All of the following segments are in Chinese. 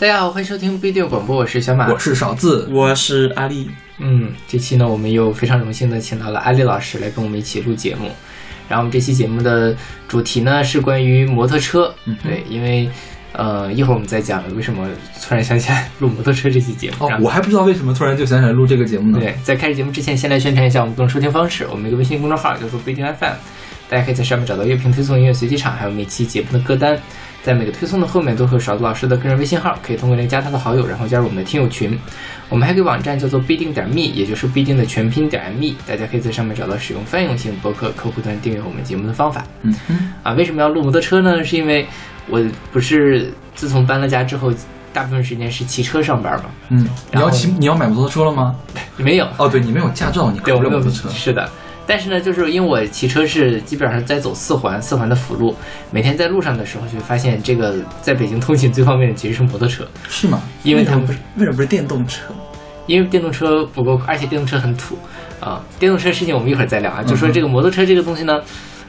大家好，欢迎收听不一定广播，我是小马，我是勺子，我是阿丽。嗯，这期呢，我们又非常荣幸的请到了阿丽老师来跟我们一起录节目。然后我们这期节目的主题呢是关于摩托车，嗯对，因为呃一会儿我们再讲为什么突然想起来录摩托车这期节目。我还不知道为什么突然就想起来录这个节目呢。对，在开始节目之前，先来宣传一下我们各种收听方式。我们一个微信公众号叫做不一定 FM，大家可以在上面找到乐评推送、音乐随机场，还有每期节目的歌单。在每个推送的后面都会有勺子老师的个人微信号，可以通过那个加他的好友，然后加入我们的听友群。我们还有个网站叫做不一定点 me，也就是必定的全拼点 me，大家可以在上面找到使用泛用性博客客户端订阅我们节目的方法。嗯嗯，啊，为什么要录摩托车呢？是因为我不是自从搬了家之后，大部分时间是骑车上班嘛？嗯，你要骑，你要买摩托车了吗？没有，哦，对你没有驾照，你对，开不了摩托车。是的，但是呢，就是因为我骑车是基本上在走四环，四环的辅路，每天在路上的时候就会发现，这个在北京通勤最方便的其实是摩托车，是吗？因为他们为什么不是为什么不是电动车？因为电动车不够，而且电动车很土啊。电动车事情我们一会儿再聊啊，就说这个摩托车这个东西呢，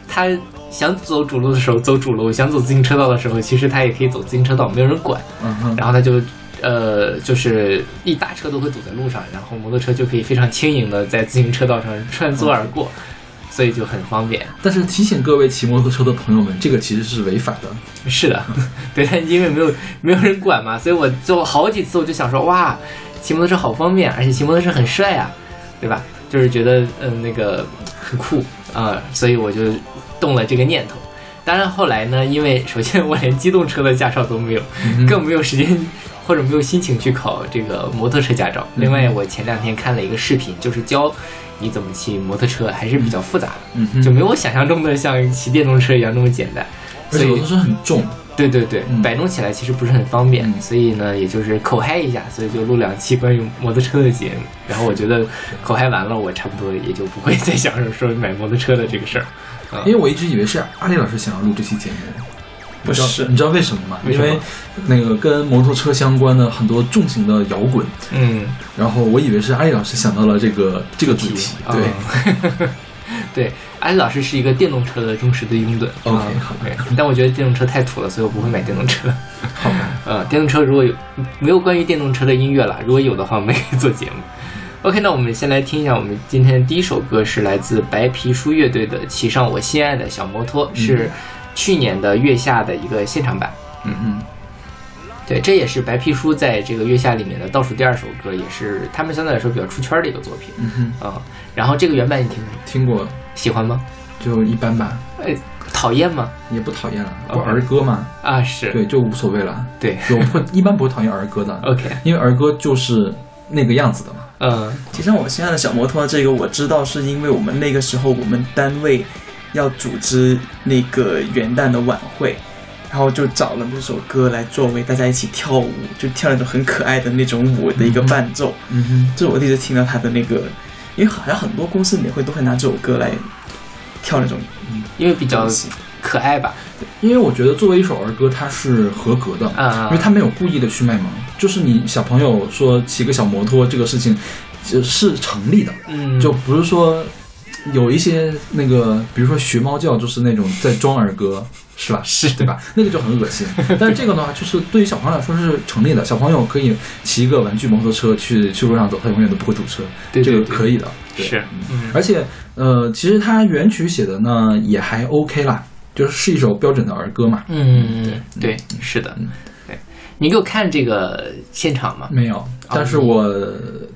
它想走主路的时候走主路，想走自行车道的时候，其实它也可以走自行车道，没有人管。嗯哼，然后它就呃，就是一大车都会堵在路上，然后摩托车就可以非常轻盈的在自行车道上穿梭而过，所以就很方便。但是提醒各位骑摩托车的朋友们，这个其实是违法的。是的，对，但因为没有没有人管嘛，所以我就好几次我就想说，哇，骑摩托车好方便，而且骑摩托车很帅啊，对吧？就是觉得嗯那个很酷啊、所以我就动了这个念头。当然后来呢，因为首先我连机动车的驾照都没有，嗯更没有时间或者没有心情去考这个摩托车驾照。另外，我前两天看了一个视频，就是教你怎么骑摩托车，还是比较复杂的，就没有我想象中的像骑电动车一样那么简单。所以而且摩托车很重。对对对，嗯摆弄起来其实不是很方便，嗯所以呢，也就是口嗨一下，所以就录两期关于摩托车的节目。然后我觉得口嗨完了，我差不多也就不会再想着说买摩托车的这个事儿。啊因为我一直以为是阿丽老师想要录这期节目，不是你知道为什么吗？么因为那个跟摩托车相关的很多重型的摇滚，嗯，然后我以为是阿丽老师想到了这个这个主题。对，对。对，阿丽老师是一个电动车的忠实的拥趸。OK，啊好但我觉得电动车太土了，所以我不会买电动车。好吧。呃，电动车如果有没有关于电动车的音乐了，如果有的话，我们可以做节目。OK，那我们先来听一下，我们今天的第一首歌是来自白皮书乐队的《骑上我心爱的小摩托》，是去年的月下的一个现场版。嗯哼，对，这也是白皮书在这个月下里面的倒数第二首歌，也是他们相对来说比较出圈的一个作品。嗯哼，啊、然后这个原版你听过？听过喜欢吗？就一般吧，哎，讨厌吗？也不讨厌了，不 OK 儿歌嘛。啊，是对，就无所谓了。对就我会一般不会讨厌儿歌的，，OK，因为儿歌就是那个样子的嘛。嗯其实我现在的小摩托这个我知道，是因为我们那个时候我们单位要组织那个元旦的晚会，然后就找了那首歌来作为大家一起跳舞，就跳那种很可爱的那种舞的一个伴奏。嗯哼，这是我第一次听到他的那个，因为好像很多公司年会都会拿这首歌来跳那种因为比较。可爱吧？因为我觉得作为一首儿歌，它是合格的，啊因为它没有故意的去卖萌，就是你小朋友说骑个小摩托这个事情，就是成立的，嗯，就不是说有一些那个，比如说学猫叫，就是那种在装儿歌。是吧？是对吧？那个就很恶心。但是这个的话，就是对于小朋友来说是成立的。小朋友可以骑一个玩具摩托车去去路上走，他永远都不会堵车。这对对对个可以的。对是，嗯而且呃，其实他原曲写的呢也还 OK 啦，就是是一首标准的儿歌嘛。嗯，对，是的。你给我看这个现场吗？没有，但是我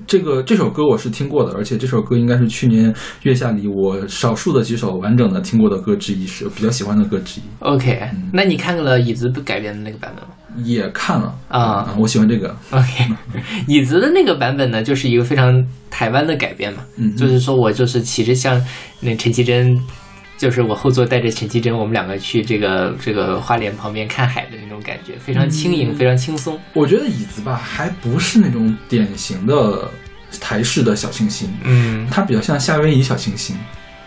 这个这首歌我是听过的，而且这首歌应该是去年月下里我少数的几首完整的听过的歌之一，是我比较喜欢的歌之一。OK，那你看了椅子改编的那个版本吗也看了啊我喜欢这个。？OK，椅子的那个版本呢，就是一个非常台湾的改编嘛，嗯，就是说我就是其实像那陈绮贞。就是我后座带着陈绮贞，我们两个去这个这个花莲旁边看海的那种感觉，非常轻盈，嗯非常轻松。我觉得椅子吧，还不是那种典型的台式的小清新，嗯，它比较像夏威夷小清新，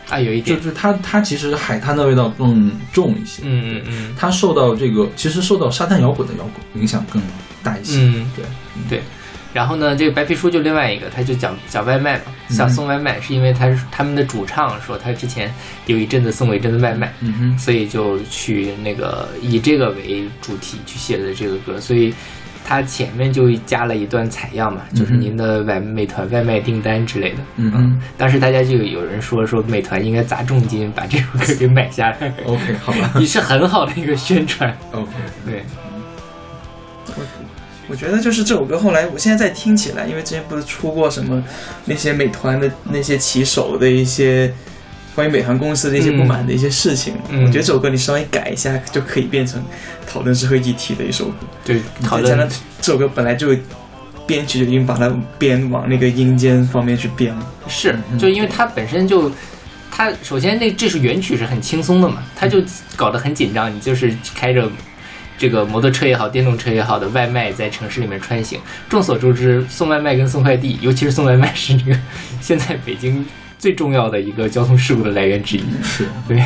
啊，有一点，就是它它其实海滩的味道更重一些。嗯嗯嗯它受到这个其实受到沙滩摇滚的摇滚影响更大一些。嗯，对，对。然后呢，这个白皮书就另外一个，他就讲讲外卖嘛，想送外卖，是因为他是他们的主唱说他之前有一阵子送过一阵子外卖，嗯哼，所以就去那个以这个为主题去写的这个歌，所以他前面就加了一段采样嘛，就是您的外美团外卖订单之类的。嗯哼。当时大家就有人说说美团应该砸重金把这首歌给买下来，，OK，好吧。你是很好的一个宣传。，OK，对，我觉得就是这首歌后来，我现在再听起来，因为之前不是出过什么那些美团的那些骑手的一些关于美团公司的一些不满的一些事情，嗯我觉得这首歌你稍微改一下就可以变成讨论社会议题的一首歌。对，讨论这首歌本来就编曲就已经把它编往那个阴间方面去编了。是，嗯就因为它本身就，它首先那这是原曲是很轻松的嘛，它就搞得很紧张，你就是开着这个摩托车也好，电动车也好的外卖在城市里面穿行。众所周知，送外卖跟送快递，尤其是送外卖是这个现在北京最重要的一个交通事故的来源之一。是，对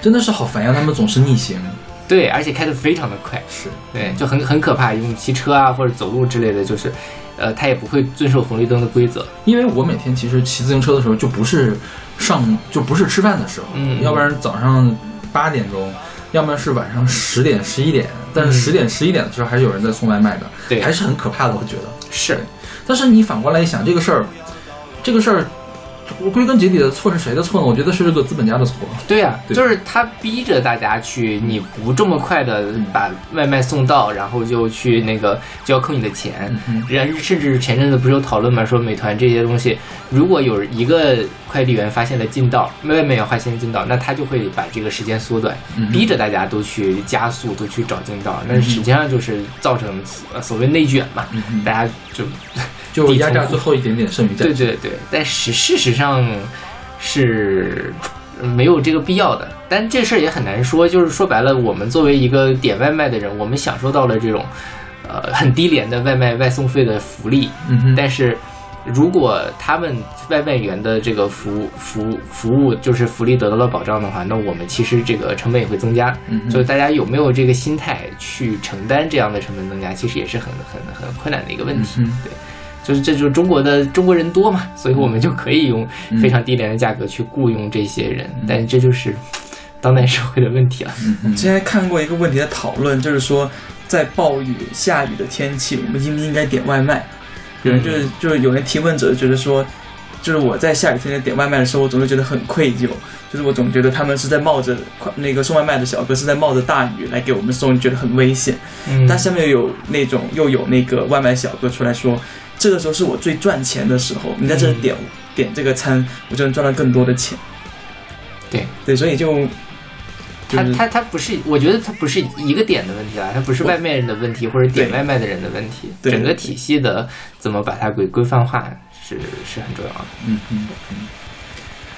真的是好烦呀，他们总是逆行，对，而且开得非常的快，是，对，就很很可怕。用骑车啊或者走路之类的，就是，呃，他也不会遵守红绿灯的规则。因为我每天其实骑自行车的时候，就不是上就不是吃饭的时候，嗯要不然早上八点钟，要么是晚上十点十一点，但是嗯。十点十一点的时候还是有人在送外卖的，对。还是很可怕的，我觉得。是，但是你反过来一想，这个事儿，这个事儿，归根结底的错是谁的错呢？我觉得是这个资本家的错。对呀、对就是他逼着大家去，你不这么快的把外卖送到，然后就去那个就要扣你的钱。嗯人甚至前阵子不是有讨论嘛，说美团这些东西，如果有一个快递员发现了近道，外卖员发现近道，那他就会把这个时间缩短，嗯逼着大家都去加速，都去找近道。那实际上就是造成呃所谓内卷嘛，嗯大家就就压榨最后一点点剩余价值。对对对，但是事实上是呃没有这个必要的。但这事儿也很难说，就是说白了，我们作为一个点外卖的人，我们享受到了这种呃很低廉的外卖外送费的福利，嗯哼，但是。如果他们外卖员的这个服务服务服务就是福利得到了保障的话，那我们其实这个成本也会增加。嗯哼就是大家有没有这个心态去承担这样的成本增加，其实也是很很很困难的一个问题。嗯对，就是这就是中国的中国人多嘛，所以我们就可以用非常低廉的价格去雇佣这些人，但是这就是当代社会的问题了。嗯之前看过一个问题的讨论，就是说在暴雨下雨的天气，我们应不应该点外卖？有人就是就是有人提问者觉得说，就是我在下雨天点外卖的时候，我总是觉得很愧疚，就是我总觉得他们是在冒着快那个送外卖的小哥是在冒着大雨来给我们送，觉得很危险。嗯，但下面有那种又有那个外卖小哥出来说，这个时候是我最赚钱的时候，你在这里点、点这个餐，我就能赚到更多的钱。对对，所以就就是他他他不是，我觉得他不是一个点的问题啦，他不是外卖人的问题或者点外卖的人的问题，对整个体系的怎么把它给规范化是是很重要的。嗯嗯嗯。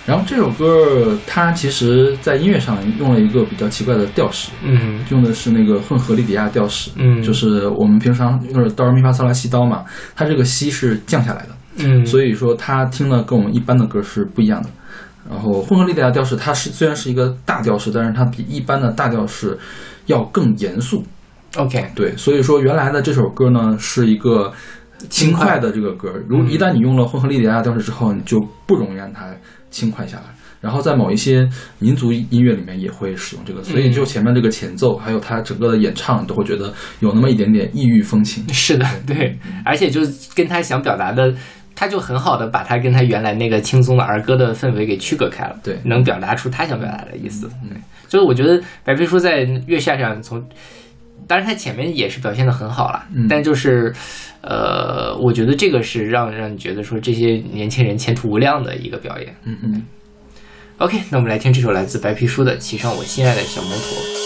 然后这首歌它其实在音乐上用了一个比较奇怪的调式，嗯。用的是那个混合利比亚调式，嗯。就是我们平常用的哆来咪发嗦拉西哆嘛，它这个西是降下来的，嗯，所以说它听的跟我们一般的歌是不一样的。然后混合利比亚调式，它是虽然是一个大调式，但是它比一般的大调式要更严肃。OK，对，所以说原来的这首歌呢是一个轻快的这个歌，如嗯。一旦你用了混合利比亚调式之后，你就不容易让它轻快下来。然后在某一些民族音乐里面也会使用这个，所以就前面这个前奏，还有它整个的演唱，你都会觉得有那么一点点异域风情。是的，对，而且就是跟他想表达的，他就很好的把他跟他原来那个轻松的儿歌的氛围给区隔开了，对。能表达出他想表达的意思。对，就是我觉得白皮书在月下上从，当然他前面也是表现的很好了，嗯但就是，呃，我觉得这个是让让你觉得说这些年轻人前途无量的一个表演。嗯嗯。OK，那我们来听这首来自白皮书的《骑上我心爱的小摩托》。「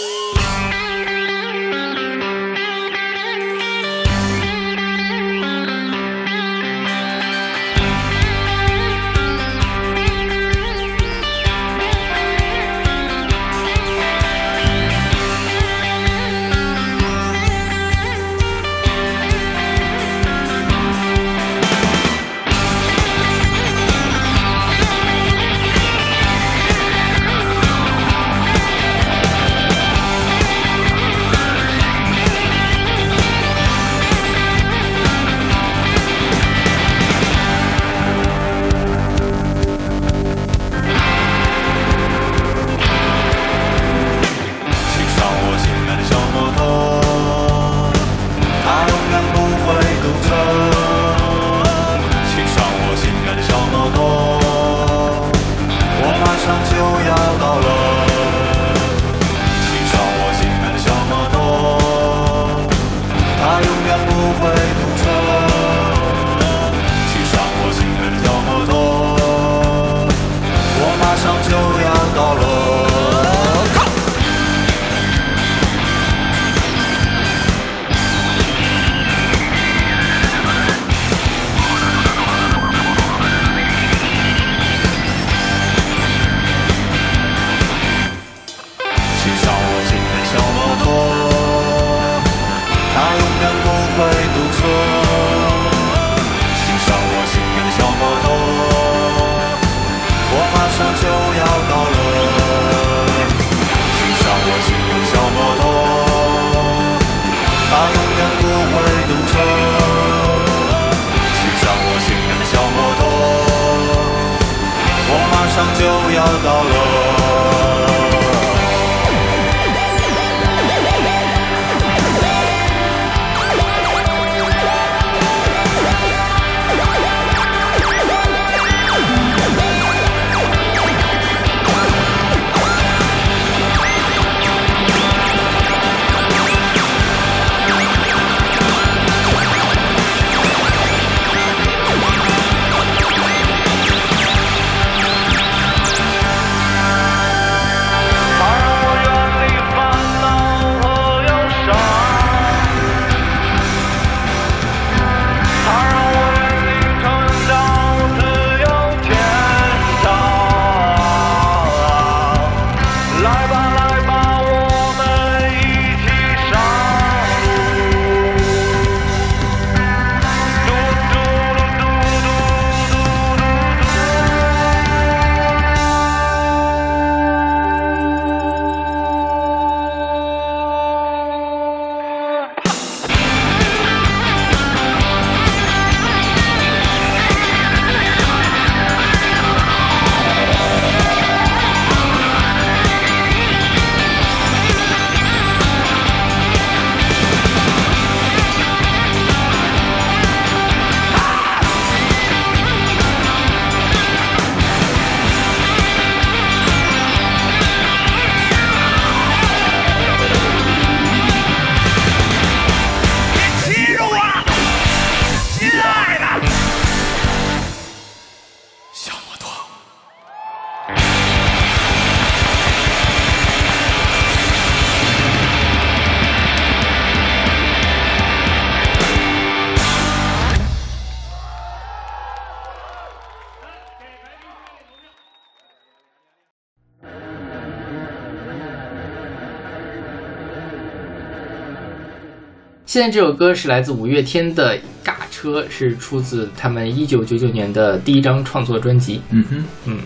现在这首歌是来自五月天的《尬车》，是出自他们一九九九年的第一张创作专辑。嗯哼，嗯，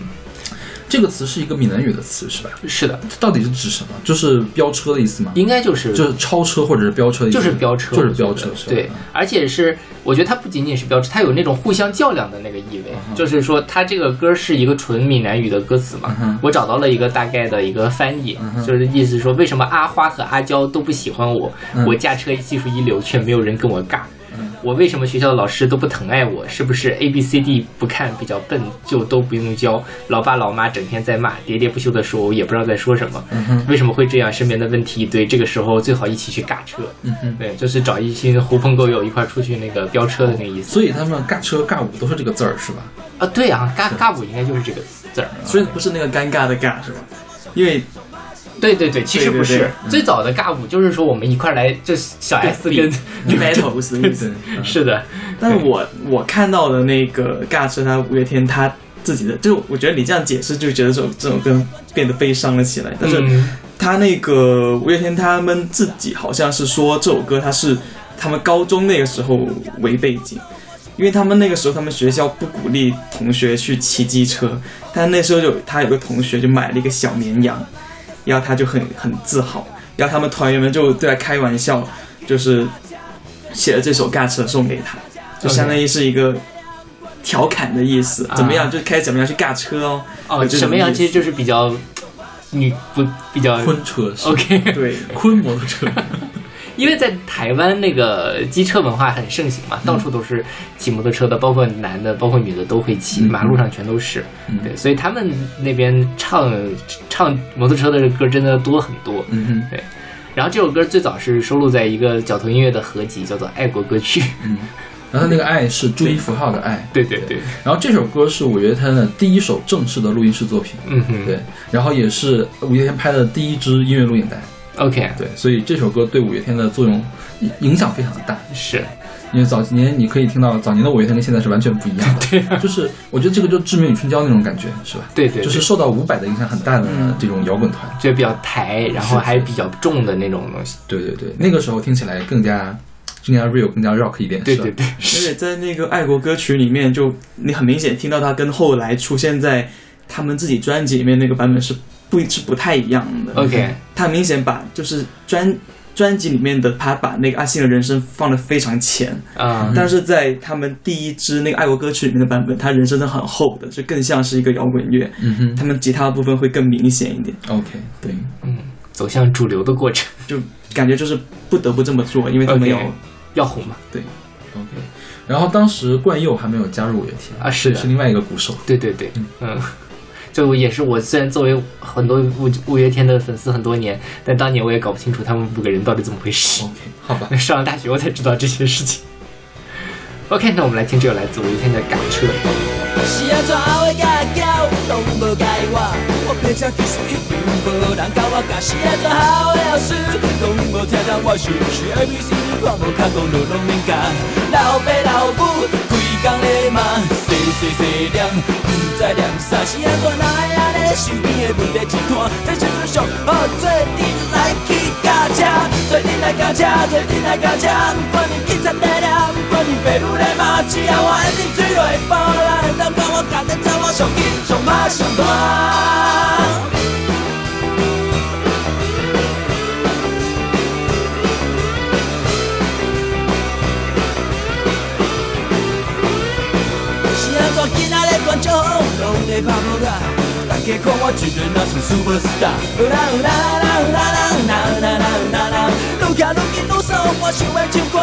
这个词是一个闽南语的词是吧？是的，它到底是指什么？就是飙车的意思吗？应该就是就是超车或者是飙车的意思？就是飙车，就是飙车，对，而且是我觉得它不仅仅是飙车，它有那种互相较量的那个意味。嗯就是说，它这个歌是一个纯闽南语的歌词嘛，嗯我找到了一个大概的一个翻译，就是意思说为什么阿花和阿娇都不喜欢我，嗯我驾车技术一流，却没有人跟我尬。我为什么学校的老师都不疼爱我？是不是 A B C D 不看比较笨，就都不用教？老爸老妈整天在骂，喋喋不休的说，我也不知道在说什么。嗯为什么会这样？身边的问题一堆，这个时候最好一起去尬车。嗯哼，对，就是找一群狐朋狗友一块儿出去那个飙车的那个意思。所以他们尬车尬舞都是这个字儿是吧？啊，对啊，尬尬舞应该就是这个字儿。所以不是那个尴尬的尬是吧？因为对对对，其实不是对对最早的尬舞，就是说我们一块来，就小 S 跟意 思。是的，但是我我看到的那个尬车，他五月天他自己的，就我觉得你这样解释，就觉得这首这首歌变得悲伤了起来。但是嗯。他那个五月天他们自己好像是说这首歌他是他们高中那个时候为背景，因为他们那个时候他们学校不鼓励同学去骑机车，但那时候有他有个同学就买了一个小绵羊，然后他就很很自豪，然后他们团员们就对他开玩笑，就是写了这首尬车送给他，就相当于是一个。调侃的意思，怎么样？就开始怎么样去尬车哦？哦，就什么样？其实就是比较女不比较昆车是 OK，对，昆摩托车，因为在台湾那个机车文化很盛行嘛，到处都是骑摩托车的，包括男的，包括女的都会骑，嗯。马路上全都是。嗯。对，所以他们那边唱唱摩托车的歌真的多很多。嗯对。然后这首歌最早是收录在一个角头音乐的合集，叫做《爱国歌曲》。嗯，然后那个爱是注音符号的爱，对对。对，然后这首歌是五月天的第一首正式的录音室作品，嗯哼，对，然后也是五月天拍的第一支音乐录影带，，OK，对，所以这首歌对五月天的作用影影响非常的大。是，因为早年你可以听到早年的五月天跟现在是完全不一样的，对啊就是我觉得这个就致命与春娇那种感觉，是吧？对对，就是受到伍佰的影响很大的嗯这种摇滚团。就比较台，然后还比较重的那种东西。对对对，那个时候听起来更加更加 real，更加 rock 一点。对对对，而且在那个爱国歌曲里面，就你很明显听到它跟后来出现在他们自己专辑里面那个版本是不是不太一样的。OK，他明显把就是专专辑里面的他把那个阿信的人声放的非常浅，啊、但是在他们第一支那个爱国歌曲里面的版本，他人声是很厚的，就更像是一个摇滚乐。嗯哼。他们吉他的部分会更明显一点，，OK，对，嗯，走向主流的过程，就感觉就是不得不这么做，因为他们要要红嘛？对。OK，然后当时冠佑还没有加入五月天啊是是另外一个鼓手。对对对，嗯，就也是我虽然作为很多五五月天的粉丝很多年，但当年我也搞不清楚他们五个人到底怎么回事。OK，好吧，上了大学我才知道这些事情。OK，那我们来听这首来自五月天的《赶车》。讲咧嘛，细细细念，不知念啥，是安怎来安尼身边的问题一摊，在车上上，好，做阵来去驾车，做阵来驾车，做阵来驾车，不管你警察在了，不管你爸母在骂，只要我一定追落来，不然，当我甲你走，我上紧上歹上大。是安怎今仔日观众拢在拍无卡？大家看我一个人像 super star，有啦有啦啦有啦啦有啦有啦有啦啦，愈行愈紧愈爽，我想要唱歌，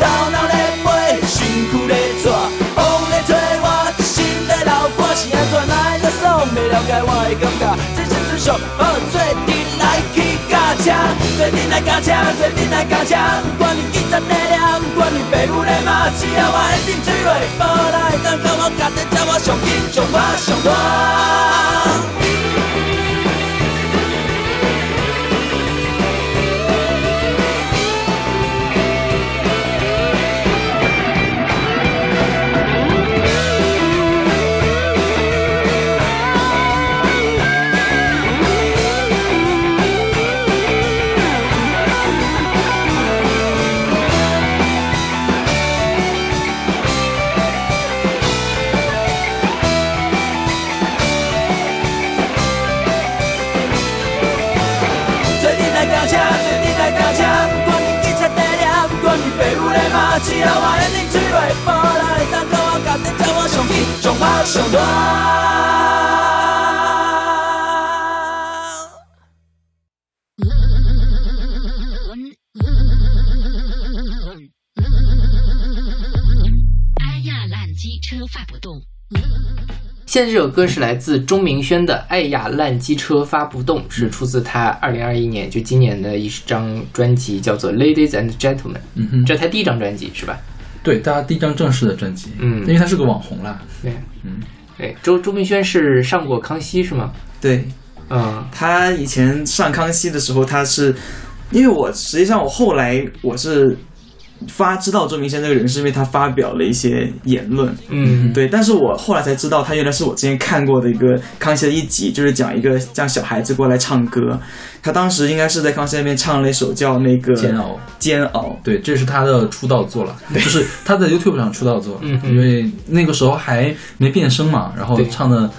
头脑咧飞，身躯咧拽，风咧吹我，心在流汗，是安怎哪会这爽？袂了解我的感觉，这是最上好做阵来去驾车，做阵来驾车，做阵来驾车，不管伊警察在抓，不管伊爸母咧骂，只要我一定追落波来，当讲我家己走我上紧上快上大。只要我一定追来发来，当跟我干的跟我上气上拍上大。发不动。现在这首歌是来自钟明轩的《爱呀烂机车发不动》，是出自他二零二一年就今年的一张专辑，叫做《Ladies and Gentlemen》。嗯哼，这是他第一张专辑是吧？对，大家第一张正式的专辑，嗯。因为他是个网红啦，对，嗯，对，周周明轩是上过康熙是吗？对。嗯。他以前上康熙的时候，他是因为我实际上我后来我是发知道周明轩这个人，是因为他发表了一些言论，嗯。对，但是我后来才知道，他原来是我之前看过的一个康熙的一集，就是讲一个让小孩子过来唱歌。他当时应该是在康熙那边唱了一首叫那个《煎熬。煎熬》，对，这是他的出道作了，就是他在 YouTube 上出道作，嗯因为那个时候还没变声嘛，然后对。唱的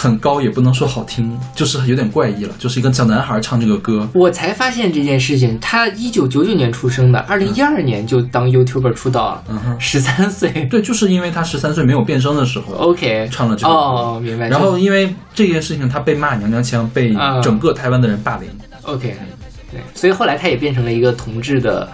很高，也不能说好听，就是有点怪异了，就是一个小男孩唱这个歌，我才发现这件事情，他一九九九年出生的，二零一二年就当 YouTuber 出道了，嗯。哼，十三岁。对，就是因为他十三岁没有变声的时候 OK，唱了这个歌，哦，明白。然后因为这件事情他被骂娘娘腔，被啊整个台湾的人霸凌，OK，对，所以后来他也变成了一个同志的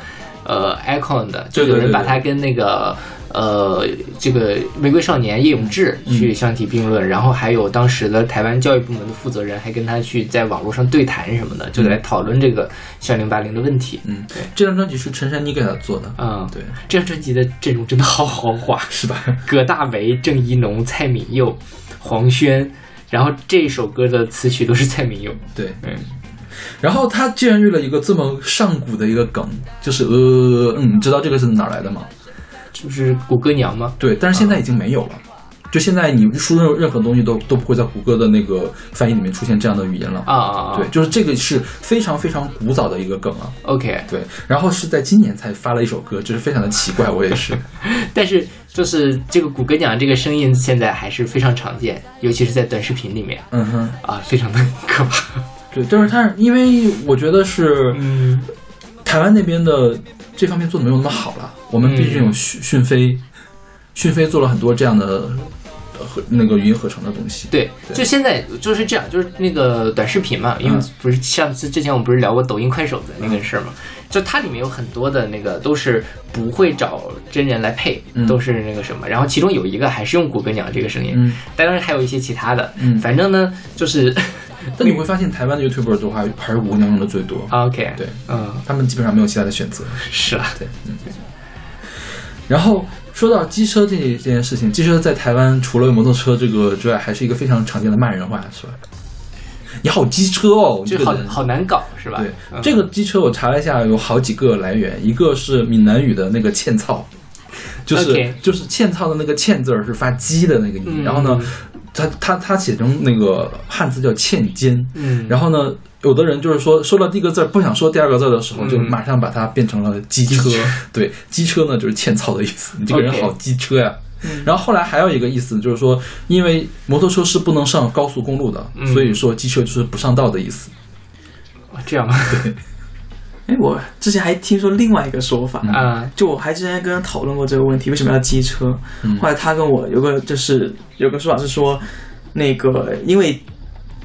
呃 icon 的，就有人把他跟那个呃这个玫瑰少年叶永志嗯去相提并论，然后还有当时的台湾教育部门的负责人还跟他去在网络上对谈什么的，就来讨论这个校龄霸凌的问题。嗯，对这张专辑是陈珊妮给他做的，嗯，对，这张专辑的阵容真的好豪华，是吧？葛大为、郑怡农、蔡敏佑、黄轩，然后这首歌的词曲都是蔡敏佑。对，嗯，然后他竟然用了一个这么上古的一个梗，就是呃嗯，你知道这个是哪儿来的吗？就是谷歌娘吗？对，但是现在已经没有了。就现在你输入任何东西都都不会在谷歌的那个翻译里面出现这样的语言了。啊啊啊！对，就是这个是非常非常古早的一个梗啊。，OK。对，然后是在今年才发了一首歌，就是非常的奇怪，我也是。但是就是这个谷歌娘这个声音现在还是非常常见，尤其是在短视频里面嗯哼，啊，非常的可怕。对，但是它因为我觉得是嗯台湾那边的这方面做的没有那么好了，我们毕竟有讯讯飞，讯飞做了很多这样的呃合那个语音合成的东西。对，对。就现在就是这样，就是那个短视频嘛，因为嗯不是上次之前我们不是聊过抖音、快手的那个事儿嘛，就它里面有很多的那个都是不会找真人来配，嗯。都是那个什么，然后其中有一个还是用谷歌鸟这个声音，嗯，当然还有一些其他的，嗯。反正呢就是 但你会发现台湾的 YouTuber 的话，还是吴娘用的最多。OK，对，嗯，他们基本上没有其他的选择。是啊，对，嗯。然后说到机车这这件事情，机车在台湾除了摩托车这个之外，还是一个非常常见的骂人话，是吧？你好机车哦，就好这个好难搞是吧？对，嗯这个机车我查了一下，有好几个来源，一个是闽南语的那个欠操，就是就是欠操的那个欠字儿是发鸡的那个音，嗯然后呢，他他他写成那个汉字叫欠肩，嗯，然后呢，有的人就是说说到第一个字不想说第二个字的时候，嗯就马上把它变成了机车。对，机车呢就是欠操的意思，你这个人好机车呀。然后后来还有一个意思就是说，因为摩托车是不能上高速公路的，嗯所以说机车就是不上道的意思。哦这样吗？哎，我之前还听说另外一个说法，啊，就我还之前跟他讨论过这个问题，为什么要机车？嗯。后来他跟我有个就是有个说法是说，那个因为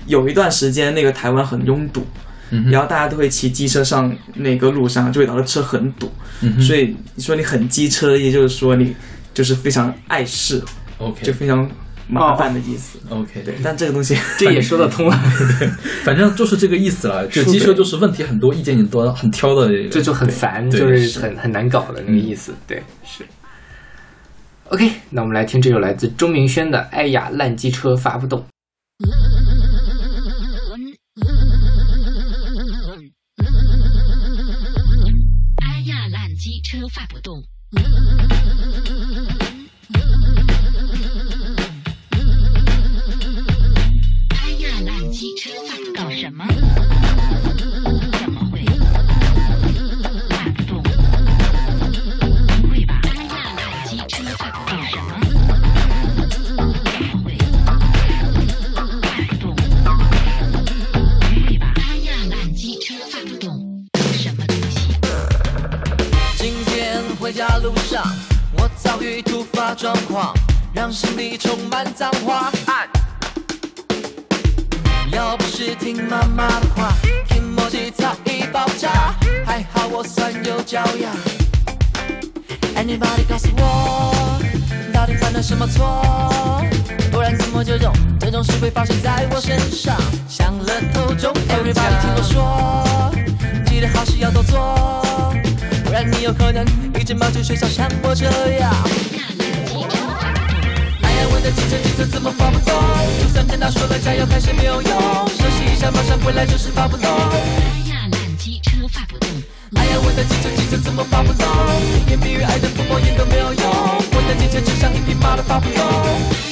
有一段时间那个台湾很拥堵，嗯然后大家都会骑机车上那个路上，就会导致车很堵，嗯所以你说你很机车，也就是说你就是非常碍事，OK。就非常麻烦的意思。OK，对，但这个东西 这也说得通了，反正就是这个意思了。就机车就是问题很多，意见也多，很挑的这个。这就很烦，就是是很很难搞的那个意思。对，是。OK，那我们来听这首来自钟明轩的《哎呀烂机车发不动》。哎呀，烂机车发不动。让心里充满脏话。要不是听妈妈的话，听默契早已爆炸。还好我算有教养。Anybody 告诉我，到底犯了什么错？不然怎么这种这种事会发生在我身上？想了头中，Everybody 听我说，记得好事要多做。不然你有可能一直忙着学校，像我这样。我的汽车机车怎么发不动？就算跟他说了加油，还是没有用。休息一下，马上回来就是发不动。哎呀，烂机车发不动。哎呀，我的汽车机车怎么发不动？甜言蜜语爱的抚摸也都没有用。我的汽车就像一匹马都发不动。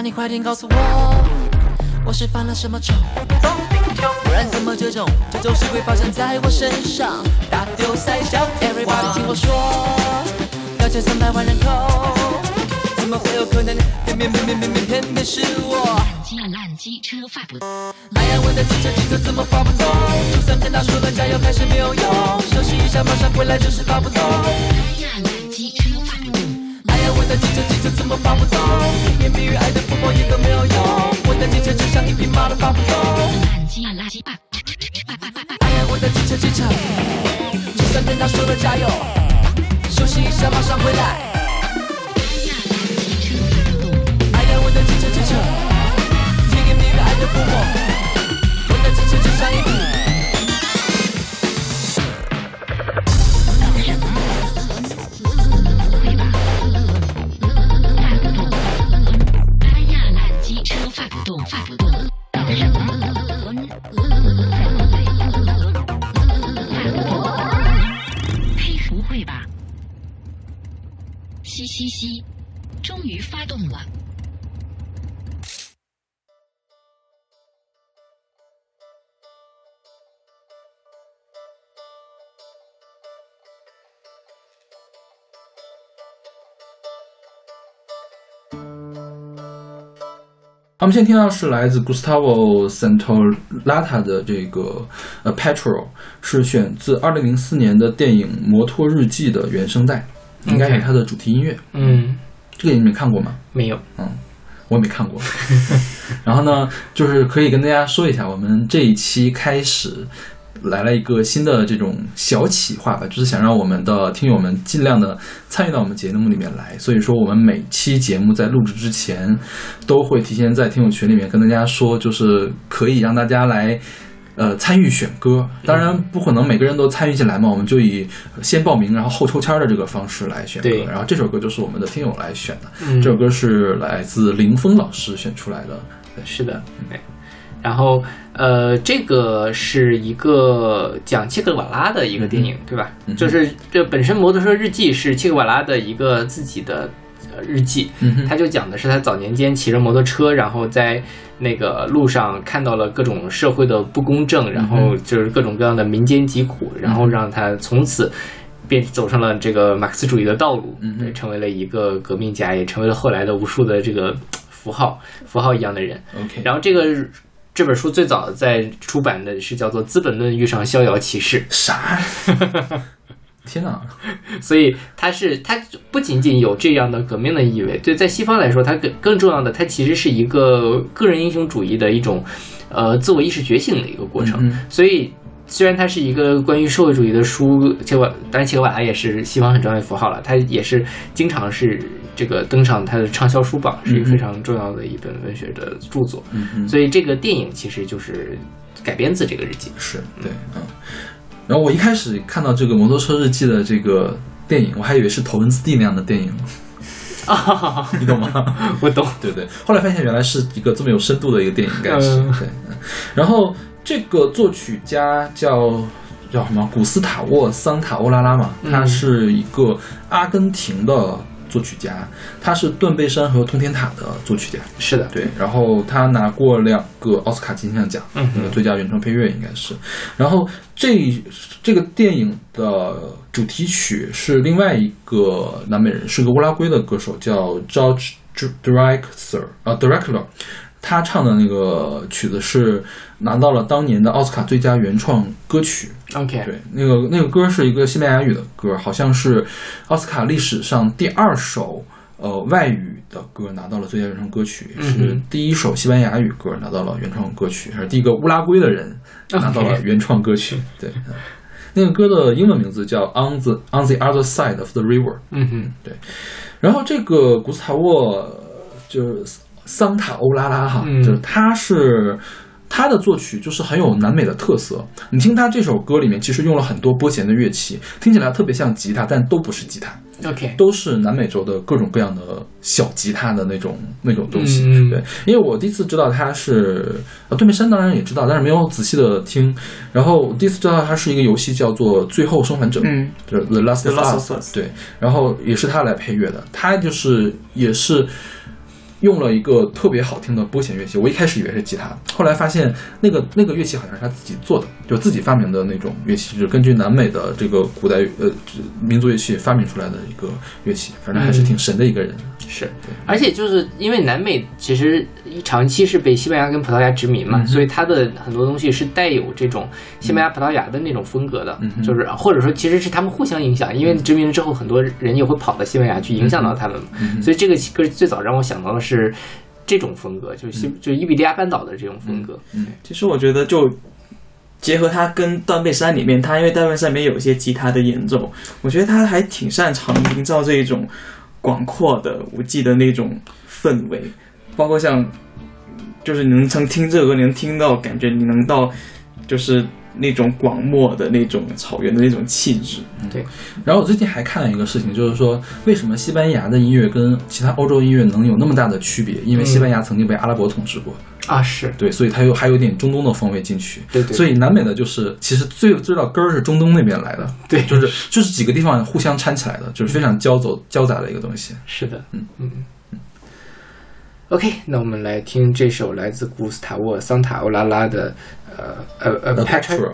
那你快点告诉我，我是犯了什么丑？不然怎么这种这种事会发生在我身上？大丢三小，Everybody 听我说，要这三百万人口，怎么会有可能偏偏偏偏偏偏偏偏是我？烂机烂机车发不动。哎呀，我的机车机车怎么发不动？就算跟他说了加油，还是没有用。休息一下，马上回来就是发不动。们现在听到是来自 Gustavo Santaolalla 的这个呃 Petrol，是选自2004年的电影《摩托日记》的原声带，应该是它的主题音乐。嗯，这个你们看过吗？没有。嗯我也没看过。然后呢，就是可以跟大家说一下，我们这一期开始来了一个新的这种小企划吧，就是想让我们的听友们尽量的参与到我们节目里面来。所以说，我们每期节目在录制之前，都会提前在听友群里面跟大家说，就是可以让大家来。呃，参与选歌，当然不可能每个人都参与进来嘛，我们就以先报名，然后后抽签儿的这个方式来选歌。然后这首歌就是我们的听友来选的，嗯这首歌是来自林峰老师选出来的。是的，对。然后，呃，这个是一个讲切格瓦拉的一个电影，对吧？嗯就是这本身《摩托车日记》是切格瓦拉的一个自己的呃日记，他就讲的是他早年间骑着摩托车，然后在那个路上看到了各种社会的不公正，然后就是各种各样的民间疾苦，然后让他从此。便走上了这个马克思主义的道路，成为了一个革命家，也成为了后来的无数的这个符号符号一样的人。OK，然后这个这本书最早在出版的是叫做《资本论遇上逍遥骑士》，啥？天哪！所以它是它不仅仅有这样的革命的意味，对，在西方来说，它更更重要的，它其实是一个个人英雄主义的一种呃自我意识觉醒的一个过程。所以虽然它是一个关于社会主义的书，切格瓦当然切格瓦拉也是西方很重要的符号了，它也是经常是这个登上它的畅销书榜，是一个非常重要的一本文学的著作。嗯嗯，所以这个电影其实就是改编自这个日记。是对，嗯。然后我一开始看到这个《摩托车日记》的这个电影，我还以为是头文字 D 那样的电影，啊，你懂吗？我懂。对对，后来发现原来是一个这么有深度的一个电影，应该是、嗯对。嗯然后这个作曲家叫叫什么？古斯塔沃·桑塔欧拉拉嘛，他嗯是一个阿根廷的作曲家，他是断背山和通天塔的作曲家。是的，对，然后他拿过两个奥斯卡金像奖，那个最佳原创配乐应该是。然后这这个电影的主题曲是另外一个南美人，是个乌拉圭的歌手，叫 George Drexler 啊 Drexler，他唱的那个曲子是拿到了当年的奥斯卡最佳原创歌曲。OK，对，那个那个歌是一个西班牙语的歌，好像是奥斯卡历史上第二首呃外语的歌拿到了最佳原创歌曲，嗯是第一首西班牙语歌拿到了原创歌曲，还是第一个乌拉圭的人 拿到了原创歌曲。对，嗯。那个歌的英文名字叫 On the On the Other Side of the River。嗯哼，然后这个古斯塔沃呃就是桑塔欧拉拉哈，嗯。就是他是他的作曲就是很有南美的特色。你听他这首歌里面，其实用了很多拨弦的乐器，听起来特别像吉他，但都不是吉他，OK，都是南美洲的各种各样的小吉他的那种那种东西。嗯对，因为我第一次知道他是呃，对面山当然也知道，但是没有仔细的听。然后我第一次知道他是一个游戏叫做《最后生还者》，嗯，就是 The Last of Us 对，然后也是他来配乐的，他就是也是用了一个特别好听的拨弦乐器，我一开始以为是吉他，后来发现那个那个乐器好像是他自己做的，就自己发明的那种乐器，就是根据南美的这个古代呃民族乐器发明出来的一个乐器，反正还是挺神的一个人。是，而且就是因为南美其实长期是被西班牙跟葡萄牙殖民嘛，嗯所以它的很多东西是带有这种西班牙、葡萄牙的那种风格的，就是或者说其实是他们互相影响，因为殖民了之后，很多人也会跑到西班牙去影响到他们，嗯所以这个歌最早让我想到的是这种风格，就是西、就是伊比利亚半岛的这种风格。嗯其实我觉得就结合他跟《断背山》里面，他因为《断背山》里面有一些吉他的演奏，我觉得他还挺擅长营造这一种广阔的无际的那种氛围，包括像就是你能从听这首歌，你能听到感觉你能到就是那种广漠的那种草原的那种气质。对然后我最近还看了一个事情，就是说为什么西班牙的音乐跟其他欧洲音乐能有那么大的区别？因为西班牙曾经被阿拉伯统治过，啊，是对，所以它有还有点中东的风味进去。对对所以南美的就是其实最最到根儿是中东那边来的，对就是就是几个地方互相掺起来的，就是非常交走交杂的一个东西。是的，嗯嗯。OK，那我们来听这首来自古斯塔沃·桑塔欧拉拉的呃呃呃 Petra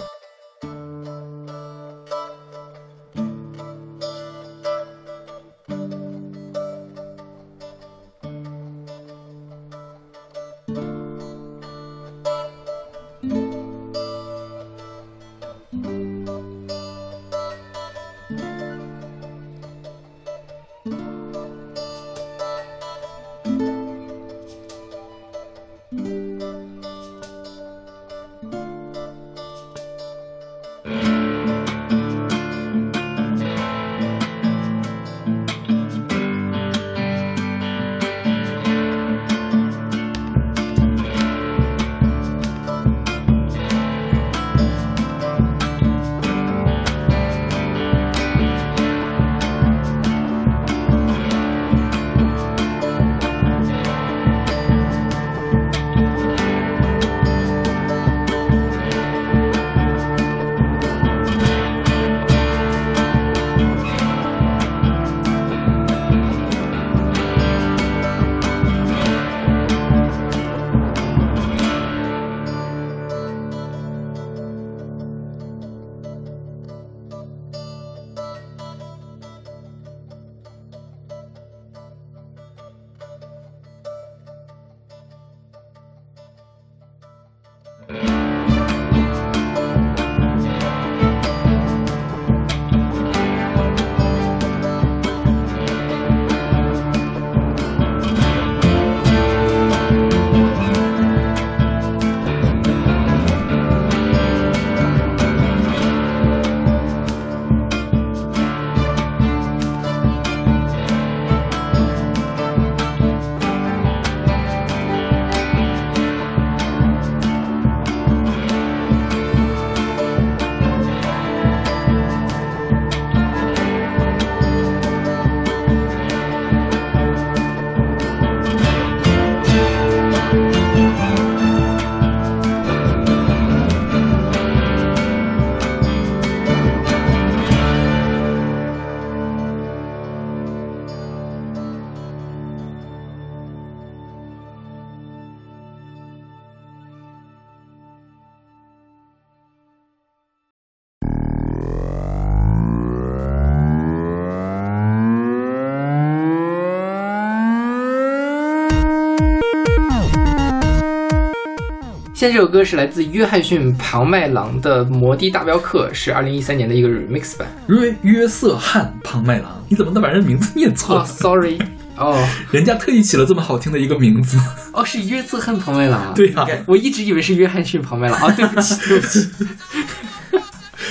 现在这首歌是来自约翰逊·庞麦郎的《摩的大镖客》，是二零一三年的一个 remix 版。约约瑟翰·庞麦郎，你怎么能把人名字念错？，sorry，哦人家特意起了这么好听的一个名字。哦，是约瑟翰·庞麦郎啊。对呀、我一直以为是约翰逊·庞麦郎啊，对不起，对不起，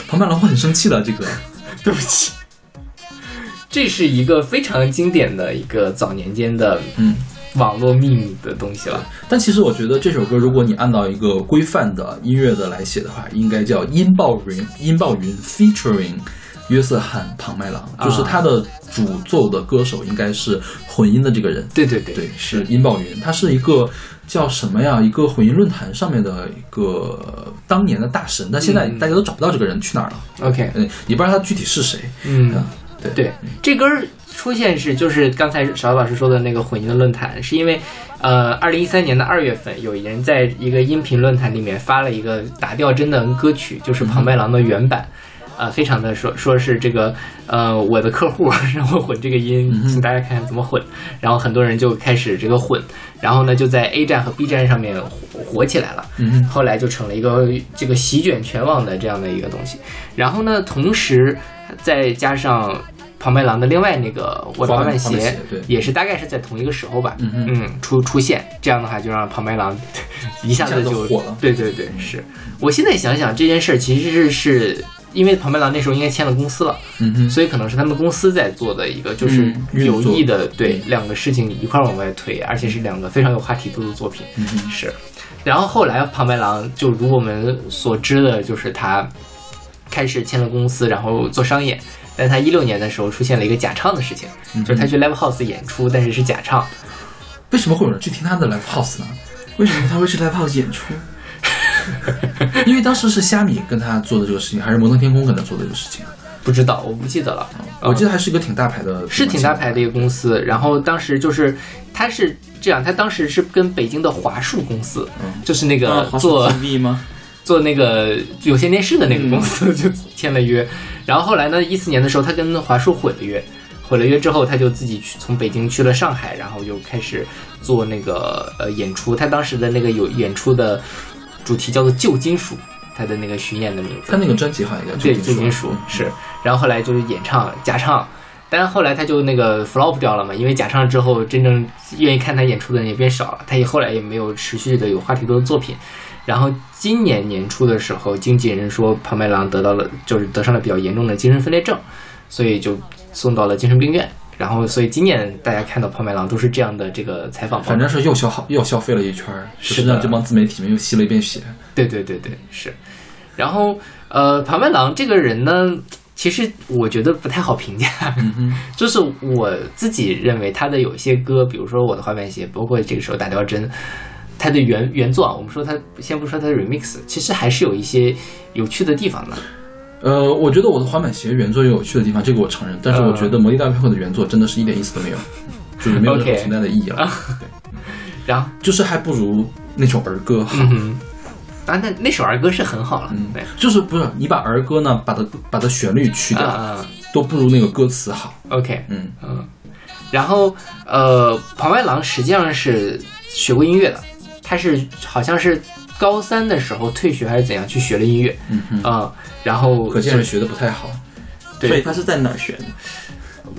庞麦郎会很生气的。这个对不起。这是一个非常经典的一个早年间的嗯，网络 meme 的东西了。但其实我觉得这首歌，如果你按照一个规范的音乐的来写的话，应该叫《音爆云》，音爆云 featuring 约瑟翰·庞麦郎，啊就是他的主奏的歌手应该是混音的这个人。对对对对，是音爆云，他是一个叫什么呀？一个混音论坛上面的一个当年的大神，但现在嗯大家都找不到这个人去哪儿了。OK，嗯，也不知道他具体是谁。嗯啊，对对，这歌儿出现是就是刚才小老师说的那个混音的论坛，是因为呃，二零一三年的二月份，有人在一个音频论坛里面发了一个打吊针的歌曲，就是庞麦郎的原版。呃，非常的说说是这个，呃，我的客户 让我混这个音，请大家看看怎么混。然后很多人就开始这个混，然后呢就在 A 站和 B 站上面火火起来了。嗯后来就成了一个这个席卷全网的这样的一个东西。然后呢，同时再加上庞麦郎的另外那个我的滑板鞋对。也是大概是在同一个时候吧，嗯嗯，出出现，这样的话就让庞麦郎一下子就火了。对对对，是。我现在想想这件事儿，其实是是因为庞麦郎那时候应该签了公司了，嗯哼，所以可能是他们公司在做的一个，就是有意的对嗯。两个事情一块儿往外推，而且是两个非常有话题度的作品，嗯哼。是。然后后来庞麦郎就如我们所知的，就是他开始签了公司，然后做商演。但他一六年的时候出现了一个假唱的事情，嗯就是他去 live house 演出，但是是假唱。为什么会有人去听他的 live house 呢？为什么他会去 live house 演出？因为当时是虾米跟他做的这个事情，还是摩登天空跟他做的这个事情啊？不知道，我不记得了。我记得还是一个挺大牌的，是挺大牌的一个公司。然后当时就是他是这样，他当时是跟北京的华数公司，嗯就是那个做？做那个有线电视的那个公司就签了约，然后后来呢，一四年的时候他跟华硕毁了约，毁了约之后他就自己去从北京去了上海，然后就开始做那个呃演出。他当时的那个有演出的主题叫做旧金属，他的那个巡演的名字。他那个专辑好像叫对，旧旧金属嗯是，然后后来就是演唱假唱，但是后来他就那个 flop 掉了嘛，因为假唱之后，真正愿意看他演出的人也变少了，他也后来也没有持续的有话题度的作品。然后今年年初的时候，经纪人说庞麦郎得到了就是得上了比较严重的精神分裂症，所以就送到了精神病院。然后，所以今年大家看到庞麦郎都是这样的这个采访反正是又消耗又消费了一圈是的让这帮自媒体们又吸了一遍血。对对对对，是。然后呃，庞麦郎这个人呢，其实我觉得不太好评价，就是我自己认为他的有一些歌，比如说《我的滑板鞋》，包括这个时候《打吊针》，他的原原作啊，我们说它先不说它的 remix，其实还是有一些有趣的地方的。呃，我觉得我的滑板鞋原作有有趣的地方，这个我承认。但是我觉得《魔力大镖客》的原作真的是一点意思都没有，就是没有任何存在的意义了。对然后，就是还不如那首儿歌好。嗯哼，啊，那那首儿歌是很好了，嗯对，就是不是你把儿歌呢，把它把它旋律去掉，都不如那个歌词好。，OK，嗯，嗯，然后呃，庞麦郎实际上是学过音乐的，他是好像是高三的时候退学还是怎样去学了音乐，嗯嗯，啊、然后可见是学的不太好。对所以他是在哪儿学的？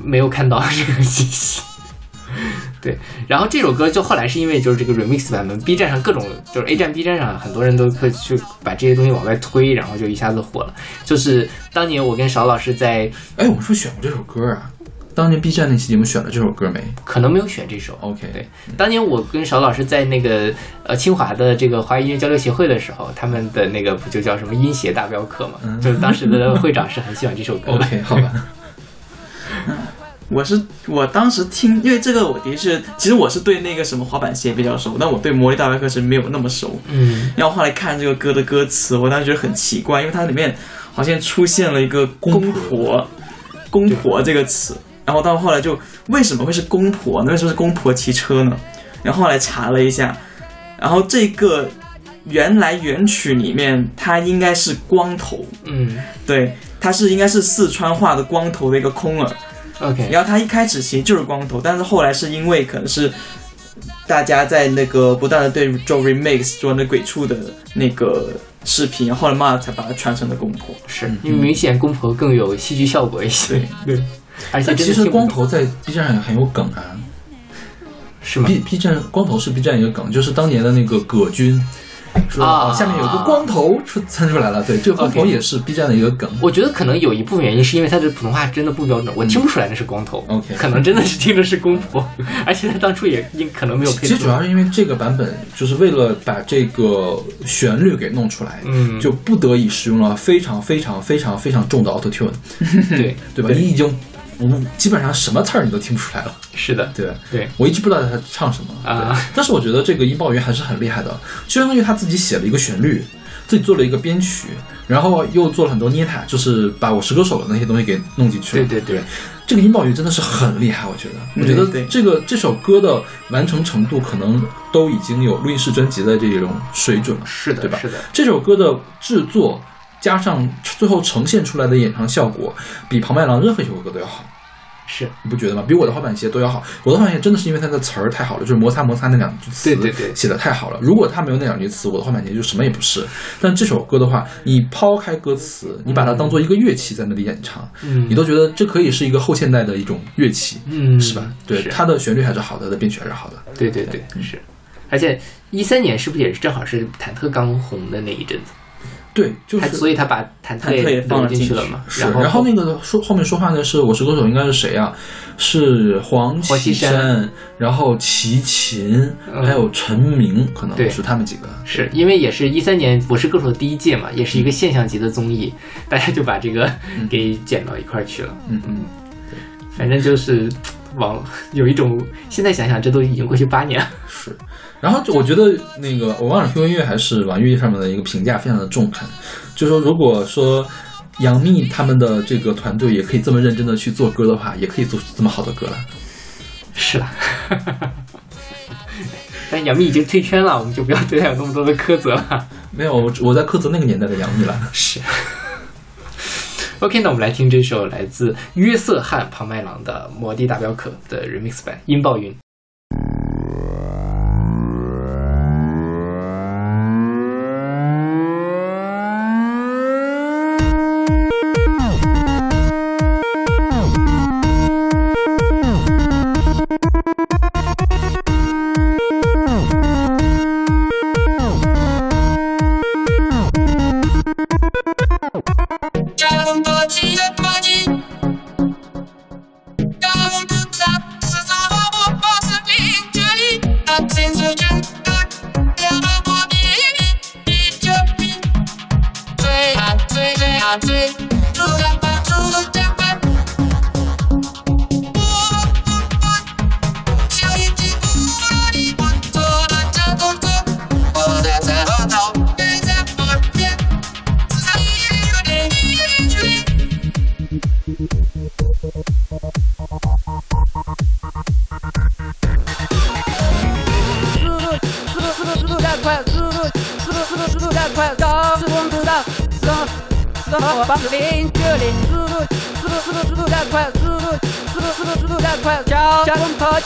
没有看到这个信息。对，然后这首歌就后来是因为就是这个 remix 版本，B 站上各种就是 A 站、B 站上很多人都会去把这些东西往外推，然后就一下子火了。就是当年我跟邵老师在哎，我们是不是选过这首歌啊？当年 B 站那期节目选了这首歌没可能没有选这首，？OK，对，当年我跟邵老师在那个呃清华的这个华语音乐交流协会的时候，他们的那个不就叫什么音协大镖客嘛？就是当时的会长是很喜欢这首歌。OK，好吧。我是我当时听，因为这个我的确，其实我是对那个什么滑板鞋比较熟，但我对魔力大镖客是没有那么熟。嗯，然后后来看这个歌的歌词，我当时觉得很奇怪，因为它里面好像出现了一个“公婆”“公婆”这个词，然后到后来就为什么会是公婆呢？为什么是公婆骑车呢？然后后来查了一下，然后这个原来原曲里面它应该是光头，嗯对，它是应该是四川话的光头的一个空耳。，OK，然后他一开始其实就是光头，但是后来是因为可能是大家在那个不断的对做 remix 做那鬼畜的那个视频，后来嘛才把它传成了公婆。是因为明显公婆更有戏剧效果一些。对，而且但其实光头在 B 站上也很有梗啊。是吗？B B 站光头是 B 站一个梗，就是当年的那个葛军说下面有个光头出参出来了，对，这个光头也是 B 站的一个梗。我觉得可能有一部分原因是因为他的普通话真的不标准，我听不出来那是光头。OK 可能真的是听的是公婆，而且他当初也应可能没有配。其实主要是因为这个版本，就是为了把这个旋律给弄出来，嗯就不得已使用了非常非常非常非常重的 Auto Tune，对，对吧？你已经嗯基本上什么词儿你都听不出来了，是的，对？对，我一直不知道他唱什么。啊。但是我觉得这个音爆鱼还是很厉害的，就相当于他自己写了一个旋律，自己做了一个编曲，然后又做了很多捏塔，就是把我是歌手的那些东西给弄进去了。对对对。这个音爆鱼真的是很厉害，我觉得，我觉得这个这首歌的完成程度可能都已经有录音室专辑的这种水准了，是的，对吧？是的，这首歌的制作加上最后呈现出来的演唱效果，比庞麦郎任何一首歌都要好。是你不觉得吗？比我的滑板鞋都要好。我的滑板鞋真的是因为它的词儿太好了，就是摩擦摩擦那两句词，对对对写的太好了。如果它没有那两句词，我的滑板鞋就什么也不是。但这首歌的话，你抛开歌词，你把它当做一个乐器在那里演唱，嗯你都觉得这可以是一个后现代的一种乐器，嗯是吧？对，它的旋律还是好的，它的编曲还是好的。对对对，是。而且一三年是不是也是正好是忐忑刚红的那一阵子？对，就是他所以他把忐忑忐忑也放进去了嘛。是，然然后那个说后面说话的是《我是歌手》，应该是谁啊？是黄黄绮珊珊，然后齐秦，嗯还有陈明，可能对是他们几个。是因为也是一三年《我是歌手》的第一届嘛，也是一个现象级的综艺，大家就把这个给剪到一块儿去了。嗯嗯，反正就是往有一种，现在想想这都已经过去八年了。是。然后就我觉得那个我忘了 QQ 音乐还是网易云上面的一个评价非常的中肯，就说如果说杨幂他们的这个团队也可以这么认真的去做歌的话，也可以做出这么好的歌了。是啦，但杨幂已经退圈了，我们就不要对她有那么多的苛责了。没有，我我在苛责那个年代的杨幂了。是。OK，那我们来听这首来自约瑟翰庞麦郎的《摩的大镖客》的 remix 版《音爆云》。Yeah.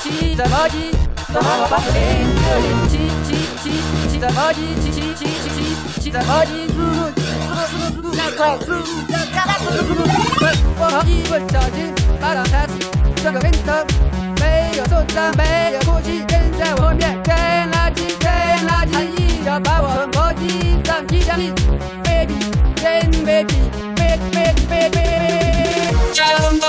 七怎么七？怎么八十零六七七七怎么七七七七七七七怎么七？我跑一不小心把他踩死，这个跟头没有受伤，没有哭泣，跟在我后面捡垃圾，捡垃圾，他一脚把我从楼梯上踢下去，baby，真 baby，baby baby baby，将。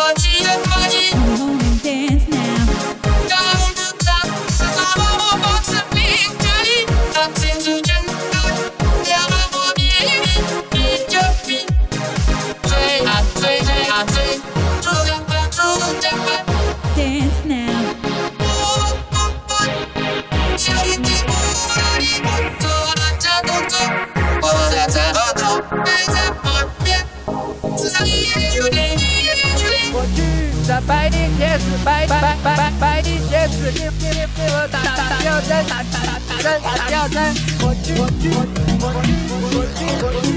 白白白白白白的铁丝，给给给给我打打吊针，打打打打针我去我去。我去我去我去我去我去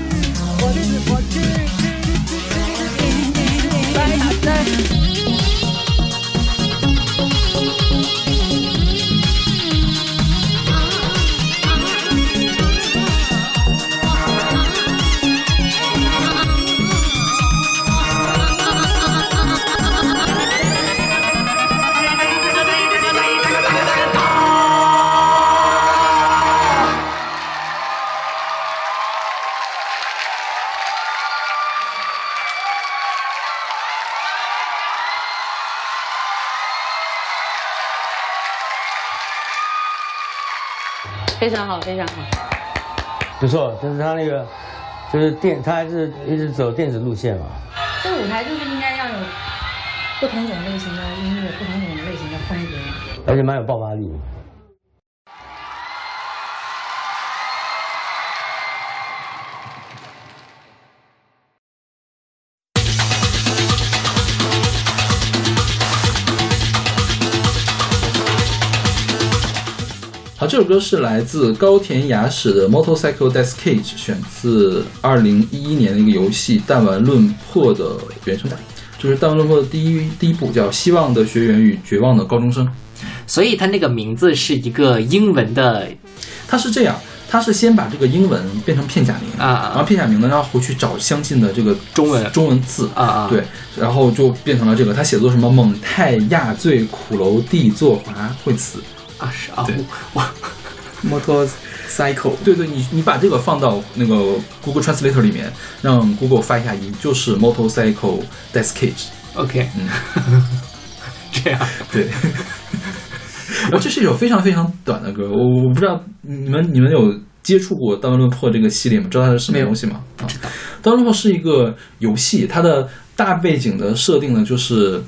我去我去我去白打针。非常好，非常好。不错，就是他那个，就是电，他还是一直走电子路线嘛。这舞台就是应该要有不同种类型的音乐，不同种类型的风格。而且蛮有爆发力好，这首歌是来自高田雅史的《Motorcycle Death Cage》，选自二零一一年的一个游戏《弹丸论破》的原声带。这这是弹丸论破的第一第一部，叫《希望的学员与绝望的高中生》。所以它那个名字是一个英文的他是这样，他是先把这个英文变成片假名啊啊然后片假名呢，然后回去找相近的这个中文中文字啊啊对，然后就变成了这个。他写作什么蒙泰亚醉苦楼地作华惠慈，啊是啊对我 摩托 cycle 对对，你你把这个放到那个 Google Translator 里面，让 Google 发一下音，就是 motorcycle death cage。OK 嗯，这样对。然后这是一首非常非常短的歌，我我不知道你们你们有接触过《弹丸论破》这个系列吗？知道它是什么东西吗？不知道，《弹丸论破》是一个游戏，它的大背景的设定呢，就是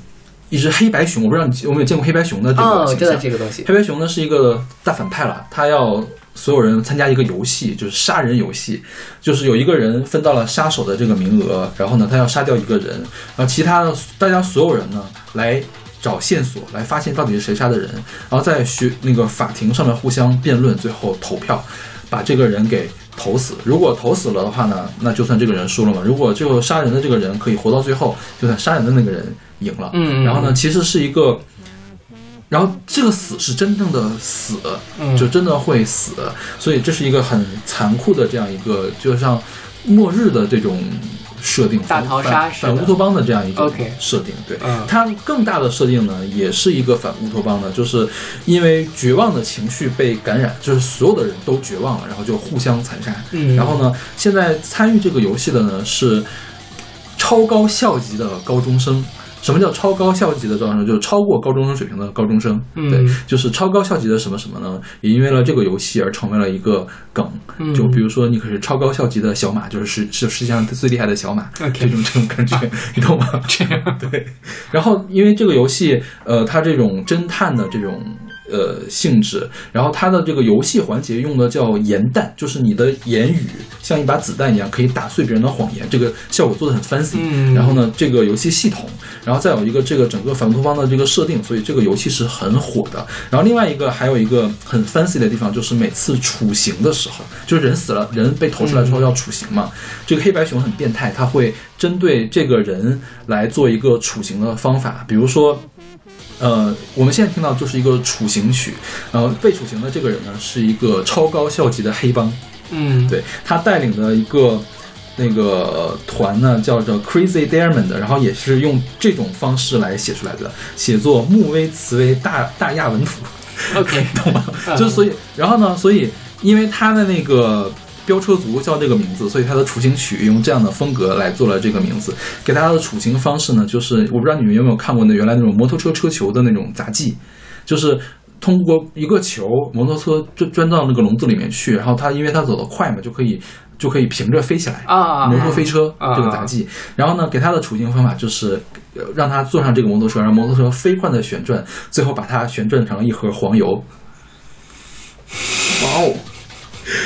一只黑白熊。我不知道你有没有见过黑白熊的这哦知道个形象？这个东西黑白熊呢是一个大反派了，他要所有人参加一个游戏，就是杀人游戏，就是有一个人分到了杀手的这个名额，然后呢，他要杀掉一个人，然后其他的大家所有人呢来找线索，来发现到底是谁杀的人，然后在学那个法庭上面互相辩论，最后投票把这个人给。投死，如果投死了的话呢，那就算这个人输了嘛。如果最后杀人的这个人可以活到最后，就算杀人的那个人赢了。嗯嗯然后呢，其实是一个然后这个死是真正的死，嗯就真的会死，所以这是一个很残酷的这样一个，就像末日的这种设定，大逃杀反反乌托邦的这样一种 OK 设定。对，嗯它更大的设定呢，也是一个反乌托邦的，就是因为绝望的情绪被感染，就是所有的人都绝望了，然后就互相残杀。嗯然后呢，现在参与这个游戏的呢是超高校级的高中生。什么叫超高校级的高中生？就是超过高中生水平的高中生。嗯对，就是超高校级的什么什么呢？也因为了这个游戏而成为了一个梗。嗯就比如说，你可是超高校级的小马，就是世是世界上最厉害的小马这种这种感觉，你懂吗？这样对。然后，因为这个游戏，呃，它这种侦探的这种呃性质，然后它的这个游戏环节用的叫言弹，就是你的言语像一把子弹一样，可以打碎别人的谎言，这个效果做的很 fancy。嗯然后呢，这个游戏系统，然后再有一个这个整个反乌托邦的这个设定，所以这个游戏是很火的。然后另外一个还有一个很 fancy 的地方，就是每次处刑的时候，就是人死了，人被投出来之后要处刑嘛。这个黑白熊很变态，它会针对这个人来做一个处刑的方法，比如说。呃，我们现在听到就是一个处刑曲，呃，被处刑的这个人呢是一个超高校级的黑帮，嗯对他带领的一个那个团呢叫做 Crazy Diamond，然后也是用这种方式来写出来的，写作木威茨威大大亚文图，OK 懂吗？就所以，然后呢，所以因为他的那个。飙车族叫这个名字，所以他的处刑曲用这样的风格来做了这个名字。给大家的处刑方式呢，就是我不知道你们有没有看过那原来那种摩托车车球的那种杂技，就是通过一个球，摩托车钻钻到那个笼子里面去，然后它因为它走得快嘛，就可以就可以平着飞起来啊摩托飞车啊这个杂技。然后呢，给他的处刑方法就是呃让他坐上这个摩托车，让摩托车飞快的旋转，最后把它旋转成一盒黄油。哇哦！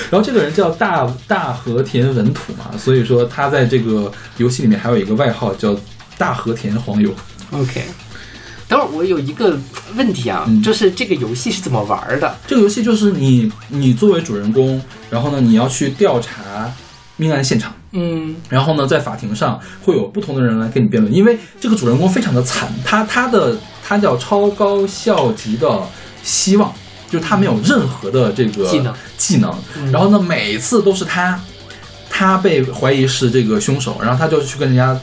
然后这个人叫大大和田文土嘛，所以说他在这个游戏里面还有一个外号叫大和田黄油。OK。等会儿我有一个问题啊，嗯就是这个游戏是怎么玩的？这个游戏就是你你作为主人公，然后呢你要去调查命案现场，嗯然后呢在法庭上会有不同的人来跟你辩论，因为这个主人公非常的惨，他他的他叫超高校级的希望，就是他没有任何的这个技能技能，嗯然后呢每次都是他他被怀疑是这个凶手，然后他就去跟人家。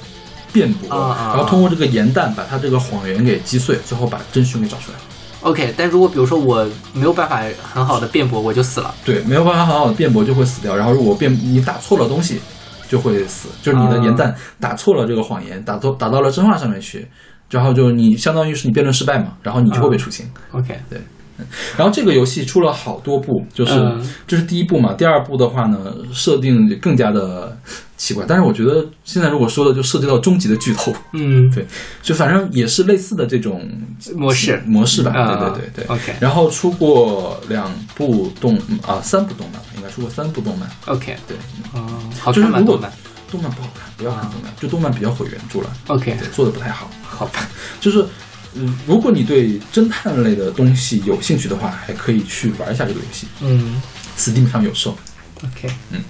辩驳，然后通过这个盐弹把他这个谎言给击碎，最后把真凶给找出来。OK，但如果比如说我没有办法很好的辩驳，我就死了。对，没有办法很好的辩驳就会死掉。然后如果辩你打错了东西，就会死，就是你的啊言弹打错了这个谎言，打错打到了真话上面去，然后就你相当于是你辩论失败嘛，然后你就会被处刑。OK，对。然后这个游戏出了好多部，就是、嗯这是第一部嘛，第二部的话呢，设定更加的奇怪。但是我觉得现在如果说的就涉及到终极的剧透，嗯，对，就反正也是类似的这种模式模式吧，啊对对对对。OK 然后出过两部动啊，三部动漫，应该出过三部动漫。OK，对，哦，好就是动漫动漫不好看，不要看动漫，就动漫比较毁原著了。OK 对，做的不太好。好吧，就是，嗯，如果你对侦探类的东西有兴趣的话，还可以去玩一下这个游戏嗯，Steam 上有售。，OK，嗯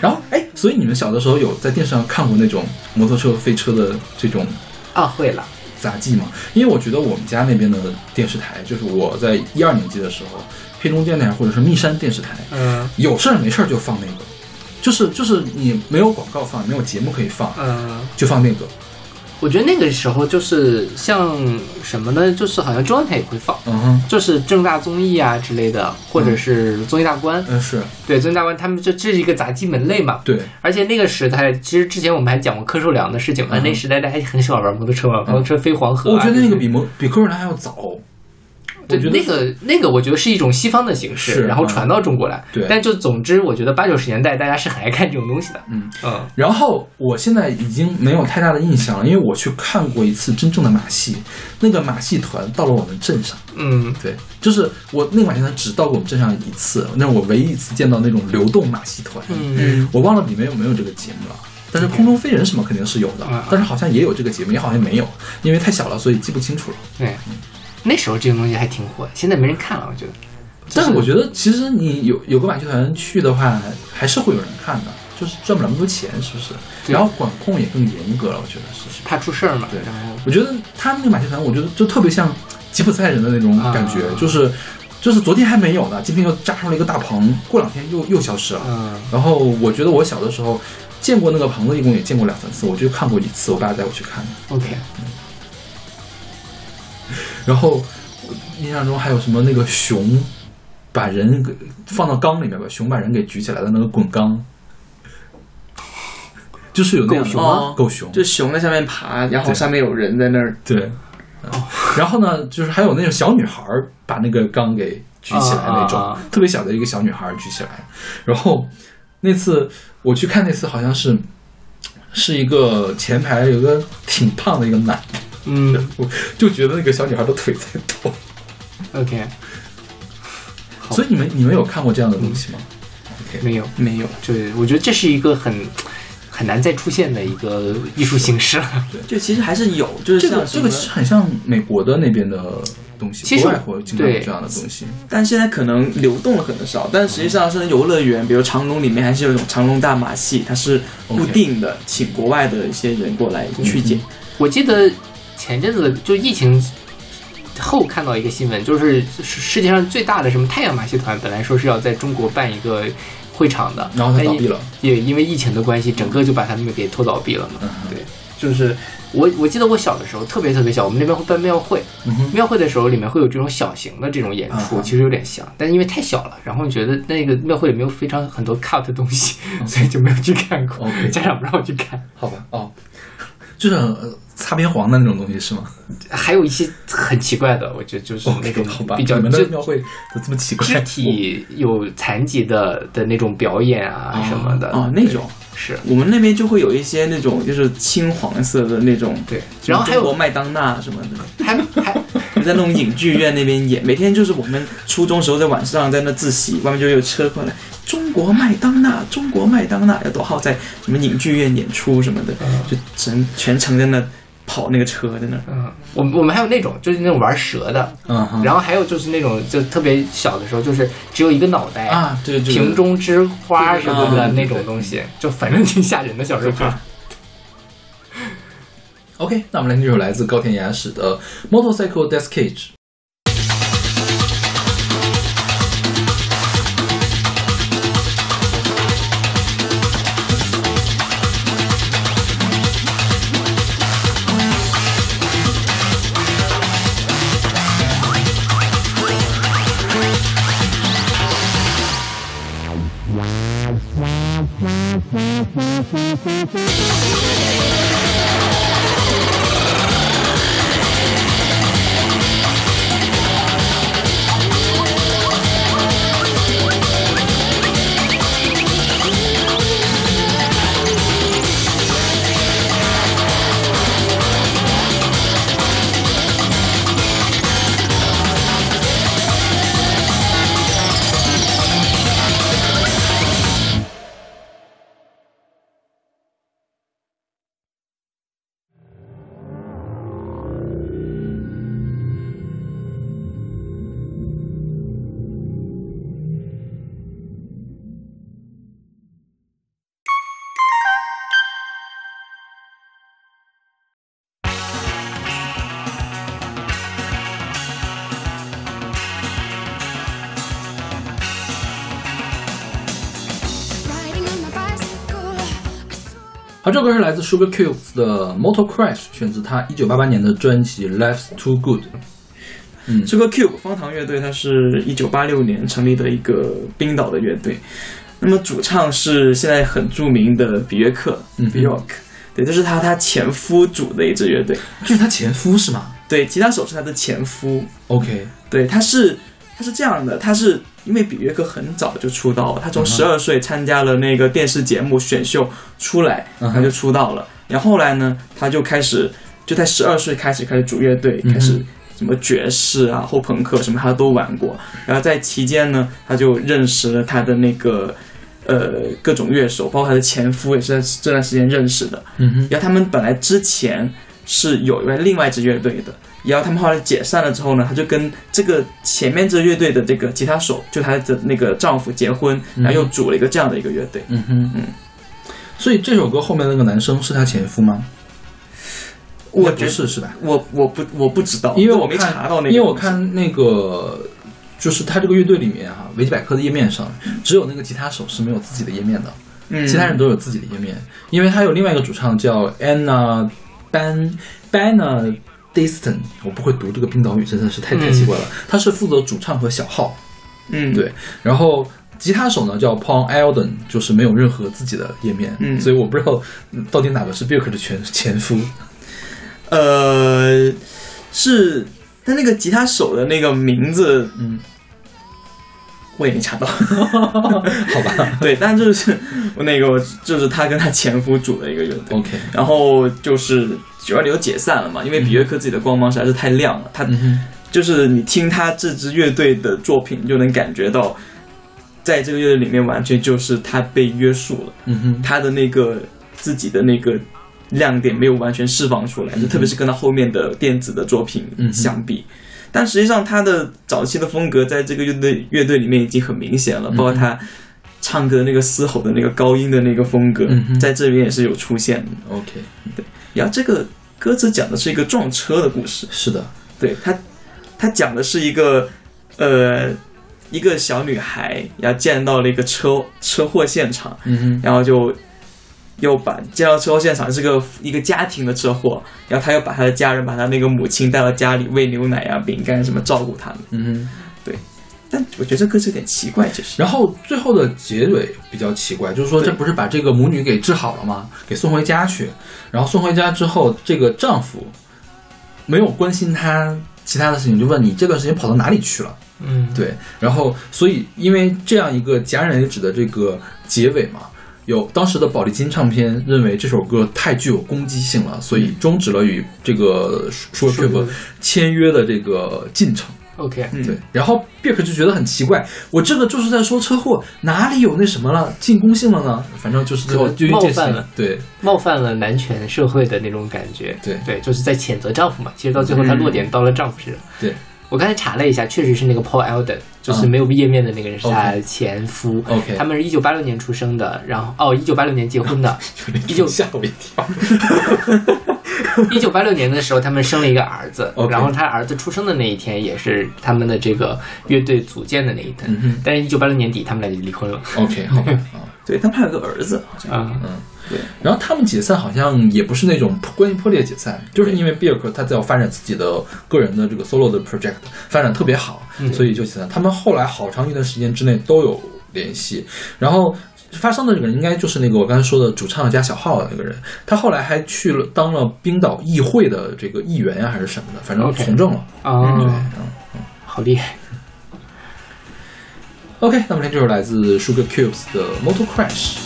然后，哎，所以你们小的时候有在电视上看过那种摩托车飞车的这种啊，会了，杂技吗？因为我觉得我们家那边的电视台，就是我在一二年级的时候，黑龙电台或者是密山电视台，嗯有事儿没事儿就放那个，就是就是你没有广告放，没有节目可以放，嗯。就放那个。我觉得那个时候就是像什么呢？就是好像中央台也会放，嗯哼，就是正大综艺啊之类的，或者是综艺大观。嗯是对，综艺大观他们这这是一个杂技门类嘛。对，而且那个时代，其实之前我们还讲过柯受良的事情嘛。嗯那时代大家很喜欢玩摩托车嘛，摩托车飞黄河、啊。我觉得那个比摩比柯受良还要早。对我觉得那个那个，我觉得是一种西方的形式，然后传到中国来。对但就总之，我觉得八九十年代大家是很爱看这种东西的。嗯嗯然后我现在已经没有太大的印象了，因为我去看过一次真正的马戏，那个马戏团到了我们镇上。嗯对，就是我那个马戏团只到过我们镇上一次，那是我唯一一次见到那种流动马戏团。嗯我忘了里面有没有这个节目了。但是空中飞人什么肯定是有的啊，但是好像也有这个节目，也好像没有，因为太小了，所以记不清楚了。对，那时候这个东西还挺火，现在没人看了，我觉得。但是我觉得，其实你有有个马戏团去的话，还是会有人看的，就是赚不了那么多钱，是不是？然后管控也更严格了，我觉得是。怕出事儿嘛。对然后我觉得他们那个马戏团，我觉得就特别像吉普赛人的那种感觉，啊就是就是昨天还没有呢，今天又扎上了一个大棚，过两天又又消失了。嗯然后我觉得我小的时候见过那个棚子，一共也见过两三次，我就看过一次，我爸带我去看的。，OK，然后印象中还有什么那个熊把人给放到缸里面，把熊把人给举起来的那个滚缸，就是有那样的狗熊吗狗熊，就熊在下面爬，然后对上面有人在那儿。对。嗯然后呢，就是还有那种小女孩把那个缸给举起来那种，特别小的一个小女孩举起来。然后那次我去看那次好像是是一个前排有个挺胖的一个男的，嗯我 就觉得那个小女孩的腿在抖。，OK，所以你们你们有看过这样的东西吗？OK？没有没有，就是我觉得这是一个很很难再出现的一个艺术形式了。对就其实还是有，就是这个像这个是很像美国的那边的东西，其实国外会经常有这样的东西。但现在可能流动的可能少，但实际上是游乐园，比如长隆里面还是有一种长隆大马戏，它是固定的，请国外的一些人过来去演。我记得前阵子就疫情后看到一个新闻，就是世世界上最大的什么太阳马戏团，本来说是要在中国办一个会场的，然后它倒闭了，也因为疫情的关系，整个就把他们给拖倒闭了嘛。嗯。对，就是我我记得我小的时候特别特别小，我们那边会办庙会，庙会的时候里面会有这种小型的这种演出，啊。其实有点像，但因为太小了，然后觉得那个庙会也没有非常很多 cut 的东西，所以就没有去看过。家长不让我去看。好吧，哦，就是呃擦边黄的那种东西是吗？还有一些很奇怪的，我觉得就是那种比较你们的肢庙会怎么这么奇怪？肢体有残疾的的那种表演啊什么的。哦，那种。是。我们那边就会有一些那种就是青黄色的那种，对，然后还国麦当娜什么的，还还在那种影剧院那边演，每天就是我们初中时候在晚上在那自习，外面就有车过来，中国麦当娜，中国麦当娜有多好，在什么影剧院演出什么的，就整全程在那跑那个车在那。嗯，我们我们还有那种就是那种玩蛇的，嗯，然后还有就是那种就特别小的时候，就是只有一个脑袋啊，对对，瓶中之花什么的那种东西，就反正挺吓人的。小时候看，OK，那我们来听这首来自高田雅史的《Motorcycle Death Cage》。这首歌是来自 Sugar Cubes 的 Motor Crash，选自他一九八八年的专辑 Life's Too Good。嗯，这个 Cube 方糖乐队，它是一九八六年成立的一个冰岛的乐队。那么主唱是现在很著名的比约克嗯 （Bjork），、对，这是他他前夫组的一支乐队。就是他前夫是吗对，吉他手是他的前夫。？OK，对，他是他是这样的，他是因为比约克很早就出道了，他从十二岁参加了那个电视节目选秀出来，他就出道了。然后后来呢，他就开始就在十二岁开始开始组乐队，开始什么爵士啊、后朋克什么他都玩过。然后在期间呢，他就认识了他的那个。呃，各种乐手，包括他的前夫，也是在这段时间认识的。嗯哼，然后他们本来之前是有一另外一支乐队的，然后他们后来解散了之后呢，他就跟这个前面这乐队的这个吉他手，就他的那个丈夫结婚，然后又组了一个这样的一个乐队。嗯哼，嗯。所以这首歌后面那个男生是他前夫吗？我觉得不是是吧？我我不我不知道，因为我没查到那个，因为我看那个就是他这个乐队里面哈、维基百科的页面上只有那个吉他手是没有自己的页面的，嗯其他人都有自己的页面，因为他有另外一个主唱叫 Anna Ban Banna Diston，我不会读这个冰岛语，真的是太太奇怪了。他是负责主唱和小号，嗯对，然后。吉他手呢叫 Paul Alden，就是没有任何自己的页面，嗯所以我不知道嗯到底哪个是 Björk 的前前夫。呃是他那个吉他手的那个名字，嗯，我也没查到，好吧，对，但就是那个就是他跟他前夫组的一个乐队。OK，然后就是九二年就解散了嘛，因为比约克自己的光芒实在是太亮了，他嗯，就是你听他这支乐队的作品，你就能感觉到，在这个乐队里面完全就是他被约束了，嗯哼，他的那个自己的那个亮点没有完全释放出来，就特别是跟他后面的电子的作品相比。但实际上，他的早期的风格在这个乐队乐队里面已经很明显了，包括他唱歌那个嘶吼的那个高音的那个风格，在这边也是有出现的。OK，对然后这个歌词讲的是一个撞车的故事，是的，对他，他讲的是一个呃一个小女孩，然后见到了一个车车祸现场，嗯，然后就又把接到车祸现场是个一个家庭的车祸，然后他又把他的家人，把他那个母亲带到家里喂牛奶啊、饼干什么照顾他们。嗯对。但我觉得这歌词有点奇怪，其实。然后最后的结尾比较奇怪，就是说这不是把这个母女给治好了吗？给送回家去，然后送回家之后，这个丈夫没有关心她其他的事情，就问你这段时间跑到哪里去了？嗯，对，然后所以因为这样一个戛然而止的这个结尾嘛，有当时的宝丽金唱片认为这首歌太具有攻击性了，所以终止了与这个说 u b 签约的这个进程。OK，嗯对，然后 Bick 就觉得很奇怪，我这个就是在说车祸，哪里有那什么了，进攻性了呢？反正就是最后就冒犯了，对冒犯了男权社会的那种感觉。对对，就是在谴责丈夫嘛。其实到最后，他落点到了丈夫身上。对我刚才查了一下，确实是那个 Paul Elden，就是没有页面的那个人是他前夫。OK 他们是一九八六年出生的，然后哦，一九八六年结婚的。一九吓我一跳。一九八六年的时候，他们生了一个儿子然后他儿子出生的那一天，也是他们的这个乐队组建的那一天。但是，一九八六年底，他们俩就离婚了。OK，好吧，啊对他们还有个儿子，好像。啊、嗯，对。然后他们解散好像也不是那种关系破裂解散，就是因为比尔克他在要发展自己的个人的这个 solo 的 project，发展特别好，所以就解散。他们后来好长一段时间之内都有联系，然后。发生的这个人应该就是那个我刚才说的主唱加小号的那个人，他后来还去了当了冰岛议会的这个议员呀、还是什么的，反正从政了。啊对，嗯。好厉害！OK，那么这就是来自 Sugar Cubes 的 Motor Crash。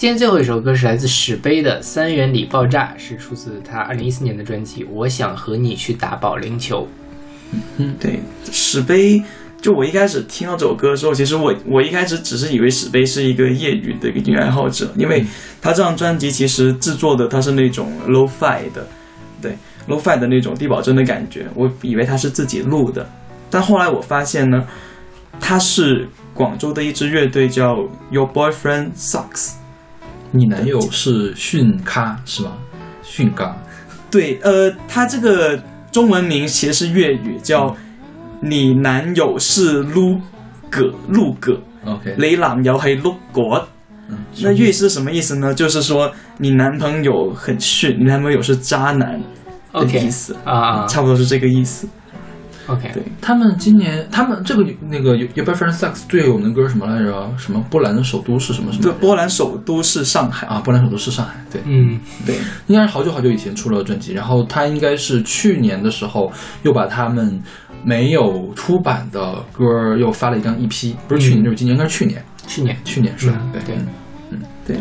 今天最后一首歌是来自史碑的《三元里爆炸》，是出自他二零一四年的专辑《我想和你去打保龄球》。嗯对，史碑。就我一开始听到这首歌的时候，其实我我一开始只是以为史碑是一个业余的一个音乐爱好者，因为他这张专辑其实制作的他是那种 low fi 的，对 low fi 的那种低保真的感觉，我以为他是自己录的，但后来我发现呢，他是广州的一支乐队叫 Your Boyfriend Sucks。你男友是训咖是吗？训咖。对，呃，他这个中文名其实是粤语，叫你男友是撸葛撸葛，OK，你男友係碌葛。嗯，那粤语是什么意思呢？就是说你男朋友很逊，你男朋友是渣男的意思啊啊差不多是这个意思。OK，对，他们今年他们这个那个 Your Boyfriend Sucks 最有名的歌是什么来着？什么波兰的首都是什么什么？对，波兰首都是上海。啊，波兰首都是上海。对，嗯，对，应该是好久好久以前出了专辑，然后他应该是去年的时候又把他们没有出版的歌儿又发了一张 EP，不是去年就是今年，应该是去年，去年。去年是的嗯，对。对。嗯对。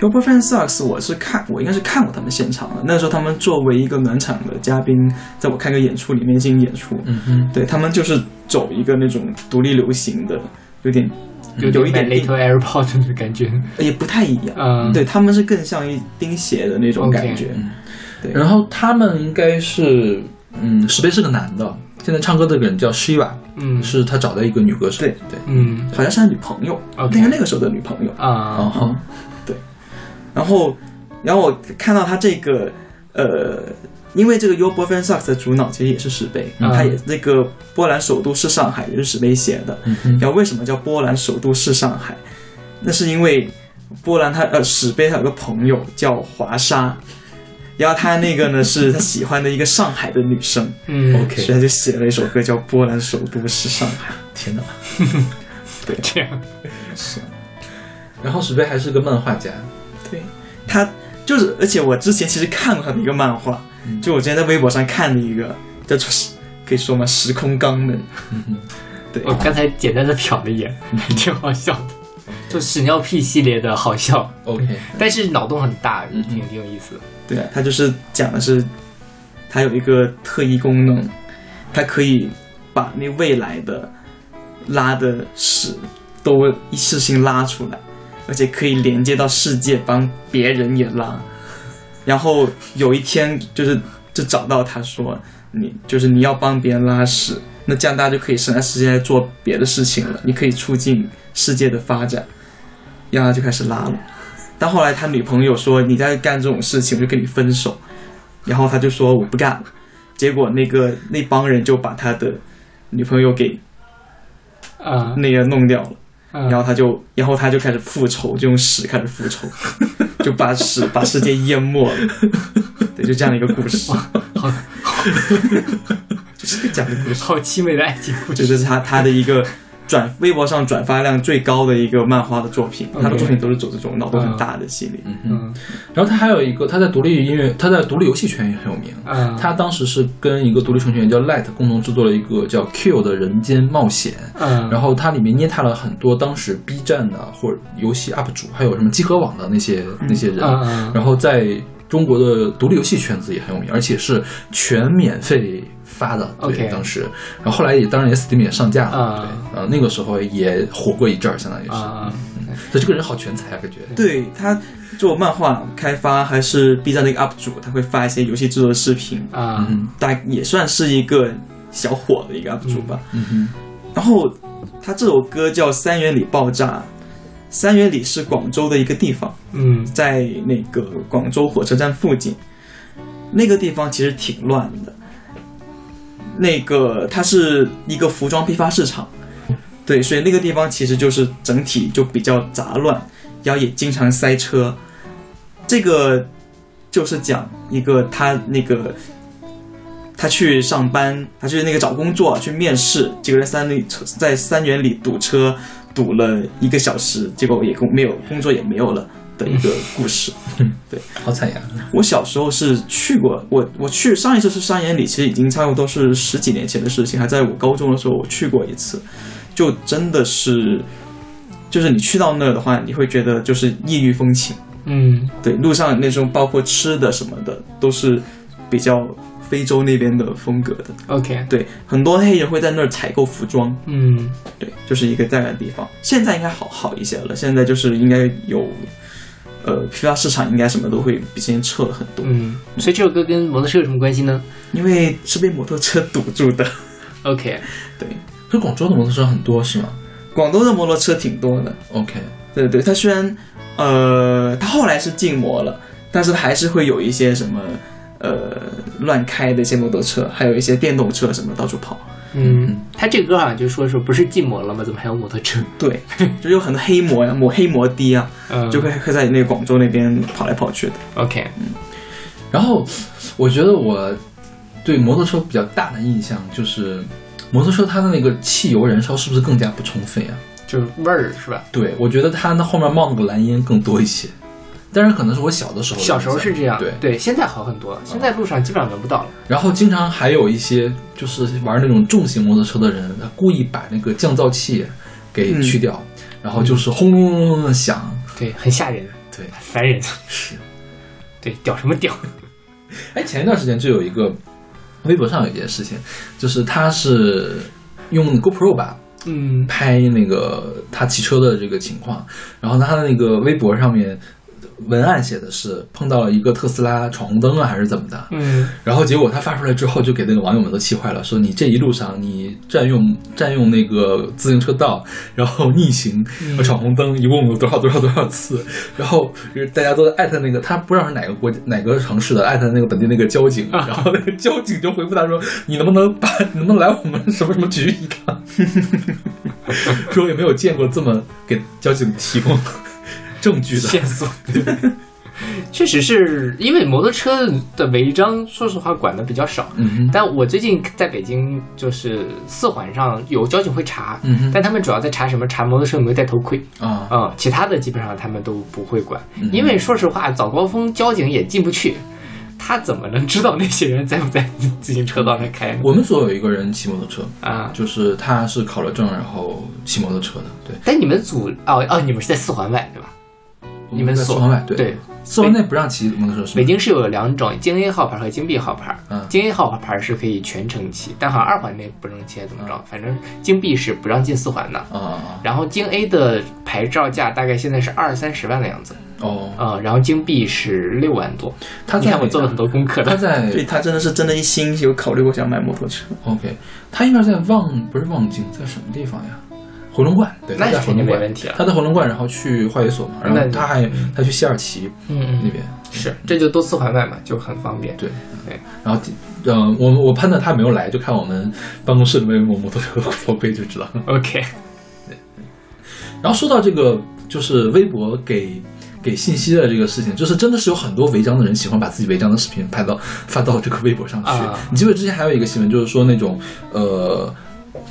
Your Boyfriend Sucks，我是看，我应该是看过他们现场的。那时候他们作为一个暖场的嘉宾，在我看个演出里面进行演出。嗯哼，对他们就是走一个那种独立流行的，有点有有一点 Little Airport 的感觉。也不太一样。嗯，对他们是更像一钉鞋的那种感觉。嗯对，然后他们应该是，嗯，石碑是个男的，现在唱歌的这个人叫 Shiva，嗯，是他找的一个女歌手，对对，嗯好像是他女朋友 OK 那个那个时候的女朋友。然啊，后然后，然后我看到他这个，呃，因为这个 Your Boyfriend Sucks 的主脑其实也是石碑，嗯。他也那个波兰首都是上海，也是石碑写的。嗯，然后为什么叫波兰首都是上海？那是因为波兰他呃史碑他有个朋友叫华沙，然后他那个呢是他喜欢的一个上海的女生，嗯。OK 所以他就写了一首歌叫《波兰首都是上海》。天哪，这样，是，然后石碑还是个漫画家，对他就是，而且我之前其实看过他的一个漫画，嗯。就我之前在微博上看的一个叫做可以说吗？时空肛门，嗯，对。我刚才简单的瞟了一眼，还挺好笑的，就屎尿屁系列的好笑，OK，但是脑洞很大，嗯挺挺有意思的。对啊，他就是讲的是，他有一个特异功能，他可以把那未来的拉的屎都一次性拉出来，而且可以连接到世界，帮别人也拉。然后有一天就是就找到他说，你就是你要帮别人拉屎，那这样大家就可以省下时间来做别的事情了，你可以促进世界的发展。然后他就开始拉了。但后来他女朋友说你在干这种事情，我就跟你分手。然后他就说我不干了。结果那个那帮人就把他的女朋友给啊，那个弄掉了。然然后他就，然后他就开始复仇，就用屎开始复仇，就把屎把世界淹没了。对，就这样的一个故事，好 就是讲的故事。好凄美的爱情故事。这就是他他的一个转微博上转发量最高的一个漫画的作品，他的作品都是走这种脑洞很大的系列。嗯。哼，嗯。然后他还有一个，他在独立音乐，他在独立游戏圈也很有名。嗯，他当时是跟一个独立程序员叫 Light 共同制作了一个叫 Q 的人间冒险，嗯，然后它里面捏踏了很多当时 B 站的或者游戏 UP 主，还有什么集合网的那些那些人，嗯嗯。然后在中国的独立游戏圈子也很有名，而且是全免费发的。对当时，然后后来也当然也 Steam 也上架了。啊对，呃，那个时候也火过一阵儿，相当于是。啊，所以这个人好全才啊，感觉。对他做漫画开发还是 B 站的一个 UP 主，他会发一些游戏制作的视频，啊，嗯大也算是一个小火的一个 UP 主吧。嗯哼，然后他这首歌叫《三元里爆炸》，三元里是广州的一个地方，嗯在那个广州火车站附近，那个地方其实挺乱的。那个它是一个服装批发市场，对，所以那个地方其实就是整体就比较杂乱，然后也经常塞车。这个就是讲一个他那个他去上班，他去那个找工作去面试，结果在三里在三元里堵车，堵了一个小时，结果也工没有工作也没有了的一个故事。对好惨呀。我小时候是去过，我我去上一次是三元里，其实已经差不多是十几年前的事情，还在我高中的时候我去过一次，就真的是就是你去到那儿的话，你会觉得就是异域风情。嗯对，路上那种包括吃的什么的，都是比较非洲那边的风格的。，OK，对，很多黑人会在那儿采购服装。嗯对，就是一个这样的地方。现在应该好好一些了，现在就是应该有，呃，批发市场应该什么都会比之前撤了很多，嗯，所以这首歌跟摩托车有什么关系呢因为是被摩托车堵住的。？OK，对，可是广州的摩托车很多是吗广东的摩托车挺多的。？OK，对对，它虽然呃，它后来是禁摩了，但是还是会有一些什么呃乱开的一些摩托车，还有一些电动车什么到处跑。嗯，他这歌好像就说说不是禁摩了吗？怎么还有摩托车？对，就有很多黑摩呀、摩黑摩的啊，嗯，就会会在那个广州那边跑来跑去的。OK，嗯然后我觉得我对摩托车比较大的印象就是，摩托车它的那个汽油燃烧是不是更加不充分啊？就是味儿是吧？对，我觉得它那后面冒那个蓝烟更多一些。当然，可能是我小的时候的，小时候是这样，对。对，现在好很多了，现在路上基本上闻不到了。然后经常还有一些就是玩那种重型摩托车的人，他故意把那个降噪器给去掉，然后就是轰隆隆隆的响。对，很吓人，对，很烦人。是，对，屌什么屌？哎，前一段时间就有一个微博上有一件事情，就是他是用 GoPro 吧，嗯拍那个他骑车的这个情况，然后他的那个微博上面文案写的是碰到了一个特斯拉闯红灯啊，还是怎么的，嗯。然后结果他发出来之后，就给那个网友们都气坏了，说你这一路上你占用占用那个自行车道，然后逆行、嗯闯红灯，一共有多少多少多少次，然后大家都在艾特那个他不知道是哪个国哪个城市的，艾特那个本地那个交警，啊 然后那个交警就回复他说，你能不能把你能不能来我们什么什么局一趟，说也没有见过这么给交警提供证据的线索。确实是因为摩托车的违章，说实话管的比较少。嗯哼但我最近在北京，就是四环上有交警会查，嗯哼但他们主要在查什么？查摩托车有没有戴头盔。啊嗯，其他的基本上他们都不会管，嗯因为说实话，早高峰交警也进不去，他怎么能知道那些人在不在自行车道上开？我们组有一个人骑摩托车，啊，就是他是考了证，然后骑摩托车的，对。但你们组哦哦，你们是在四环外对吧？你们所在四环外，对对，四环内不让骑摩托车是？北京是有两种京 A 号牌和京 B 号牌。嗯京 A 号牌是可以全程骑，但好像二环内不能骑，怎么着？反正京 B 是不让进四环的。啊啊然后京 A 的牌照价大概现在是二三十万的样子，哦，啊、然后京 B 是六万多。他在你看我做了很多功课的。他在对他真的是真的一心有考虑过想买摩托车。OK，他应该在望不是望京，在什么地方呀？回龙观，对，他在回龙观没问题了他在回龙观，然后去化学所嘛，然后他还他去西二旗嗯嗯那边，是，这就都四环外嘛，就很方便。对对，然后嗯，我我判断他没有来，就看我们办公室里面有没有摩托车的头盔就知道了。OK，然后说到这个，就是微博给给信息的这个事情，就是真的是有很多违章的人喜欢把自己违章的视频拍到发到这个微博上去。啊你记不记得之前还有一个新闻，就是说那种呃。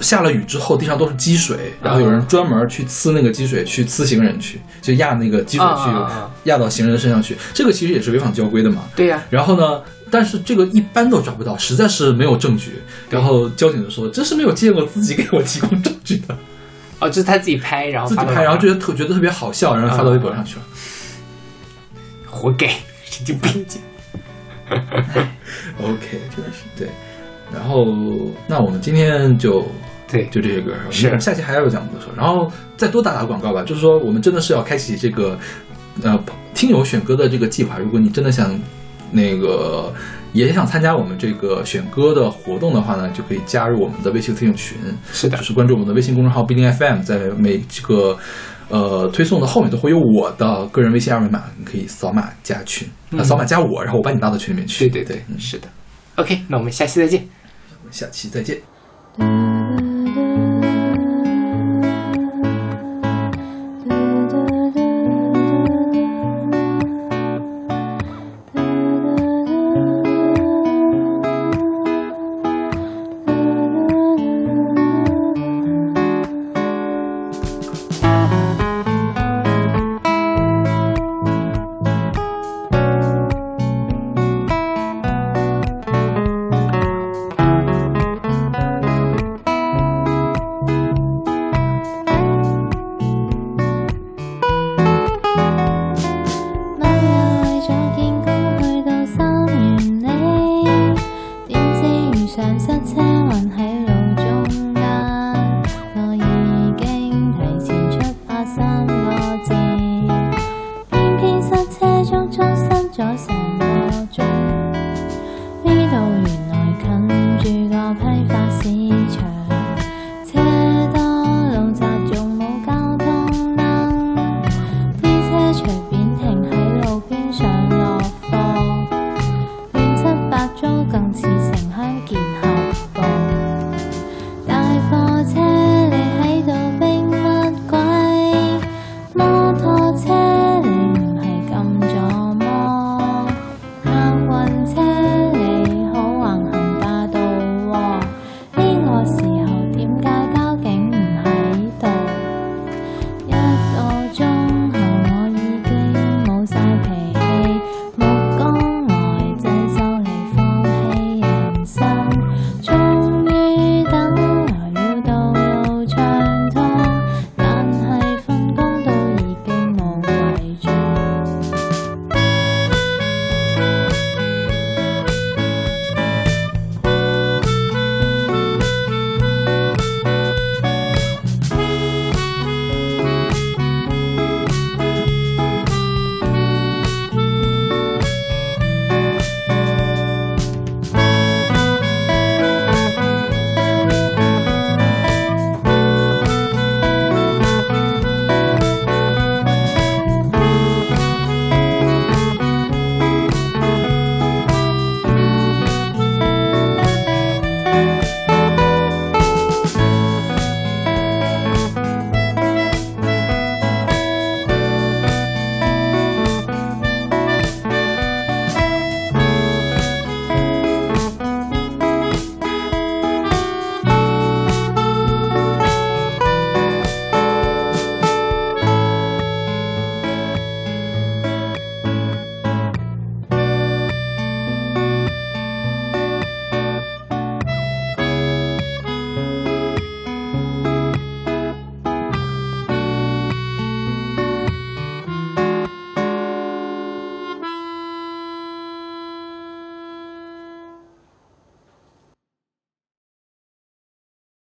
下了雨之后，地上都是积水，然后有人专门去呲那个积水，去呲行人去，就压那个积水去压到行人身上去。这个其实也是违反交规的嘛。对呀、然后呢，但是这个一般都抓不到，实在是没有证据。然后交警就说：“这是没有见过自己给我提供证据的。”哦，就是他自己拍，然后自己拍，然后觉得特觉得特别好笑，然后发到微博上去了。活该，神经病。OK，真的是对。然后，那我们今天就对就这些歌，是我们下期还要有讲摩托车，然后再多打打广告吧。就是说，我们真的是要开启这个呃听友选歌的这个计划。如果你真的想那个也想参加我们这个选歌的活动的话呢，就可以加入我们的微信听友群。是的就是关注我们的微信公众号“必定 FM”，在每这个呃推送的后面都会有我的个人微信二维码，你可以扫码加群，啊、嗯扫码加我，然后我把你拉到群里面去。对对对，嗯是的。OK，那我们下期再见。下期再见。呢度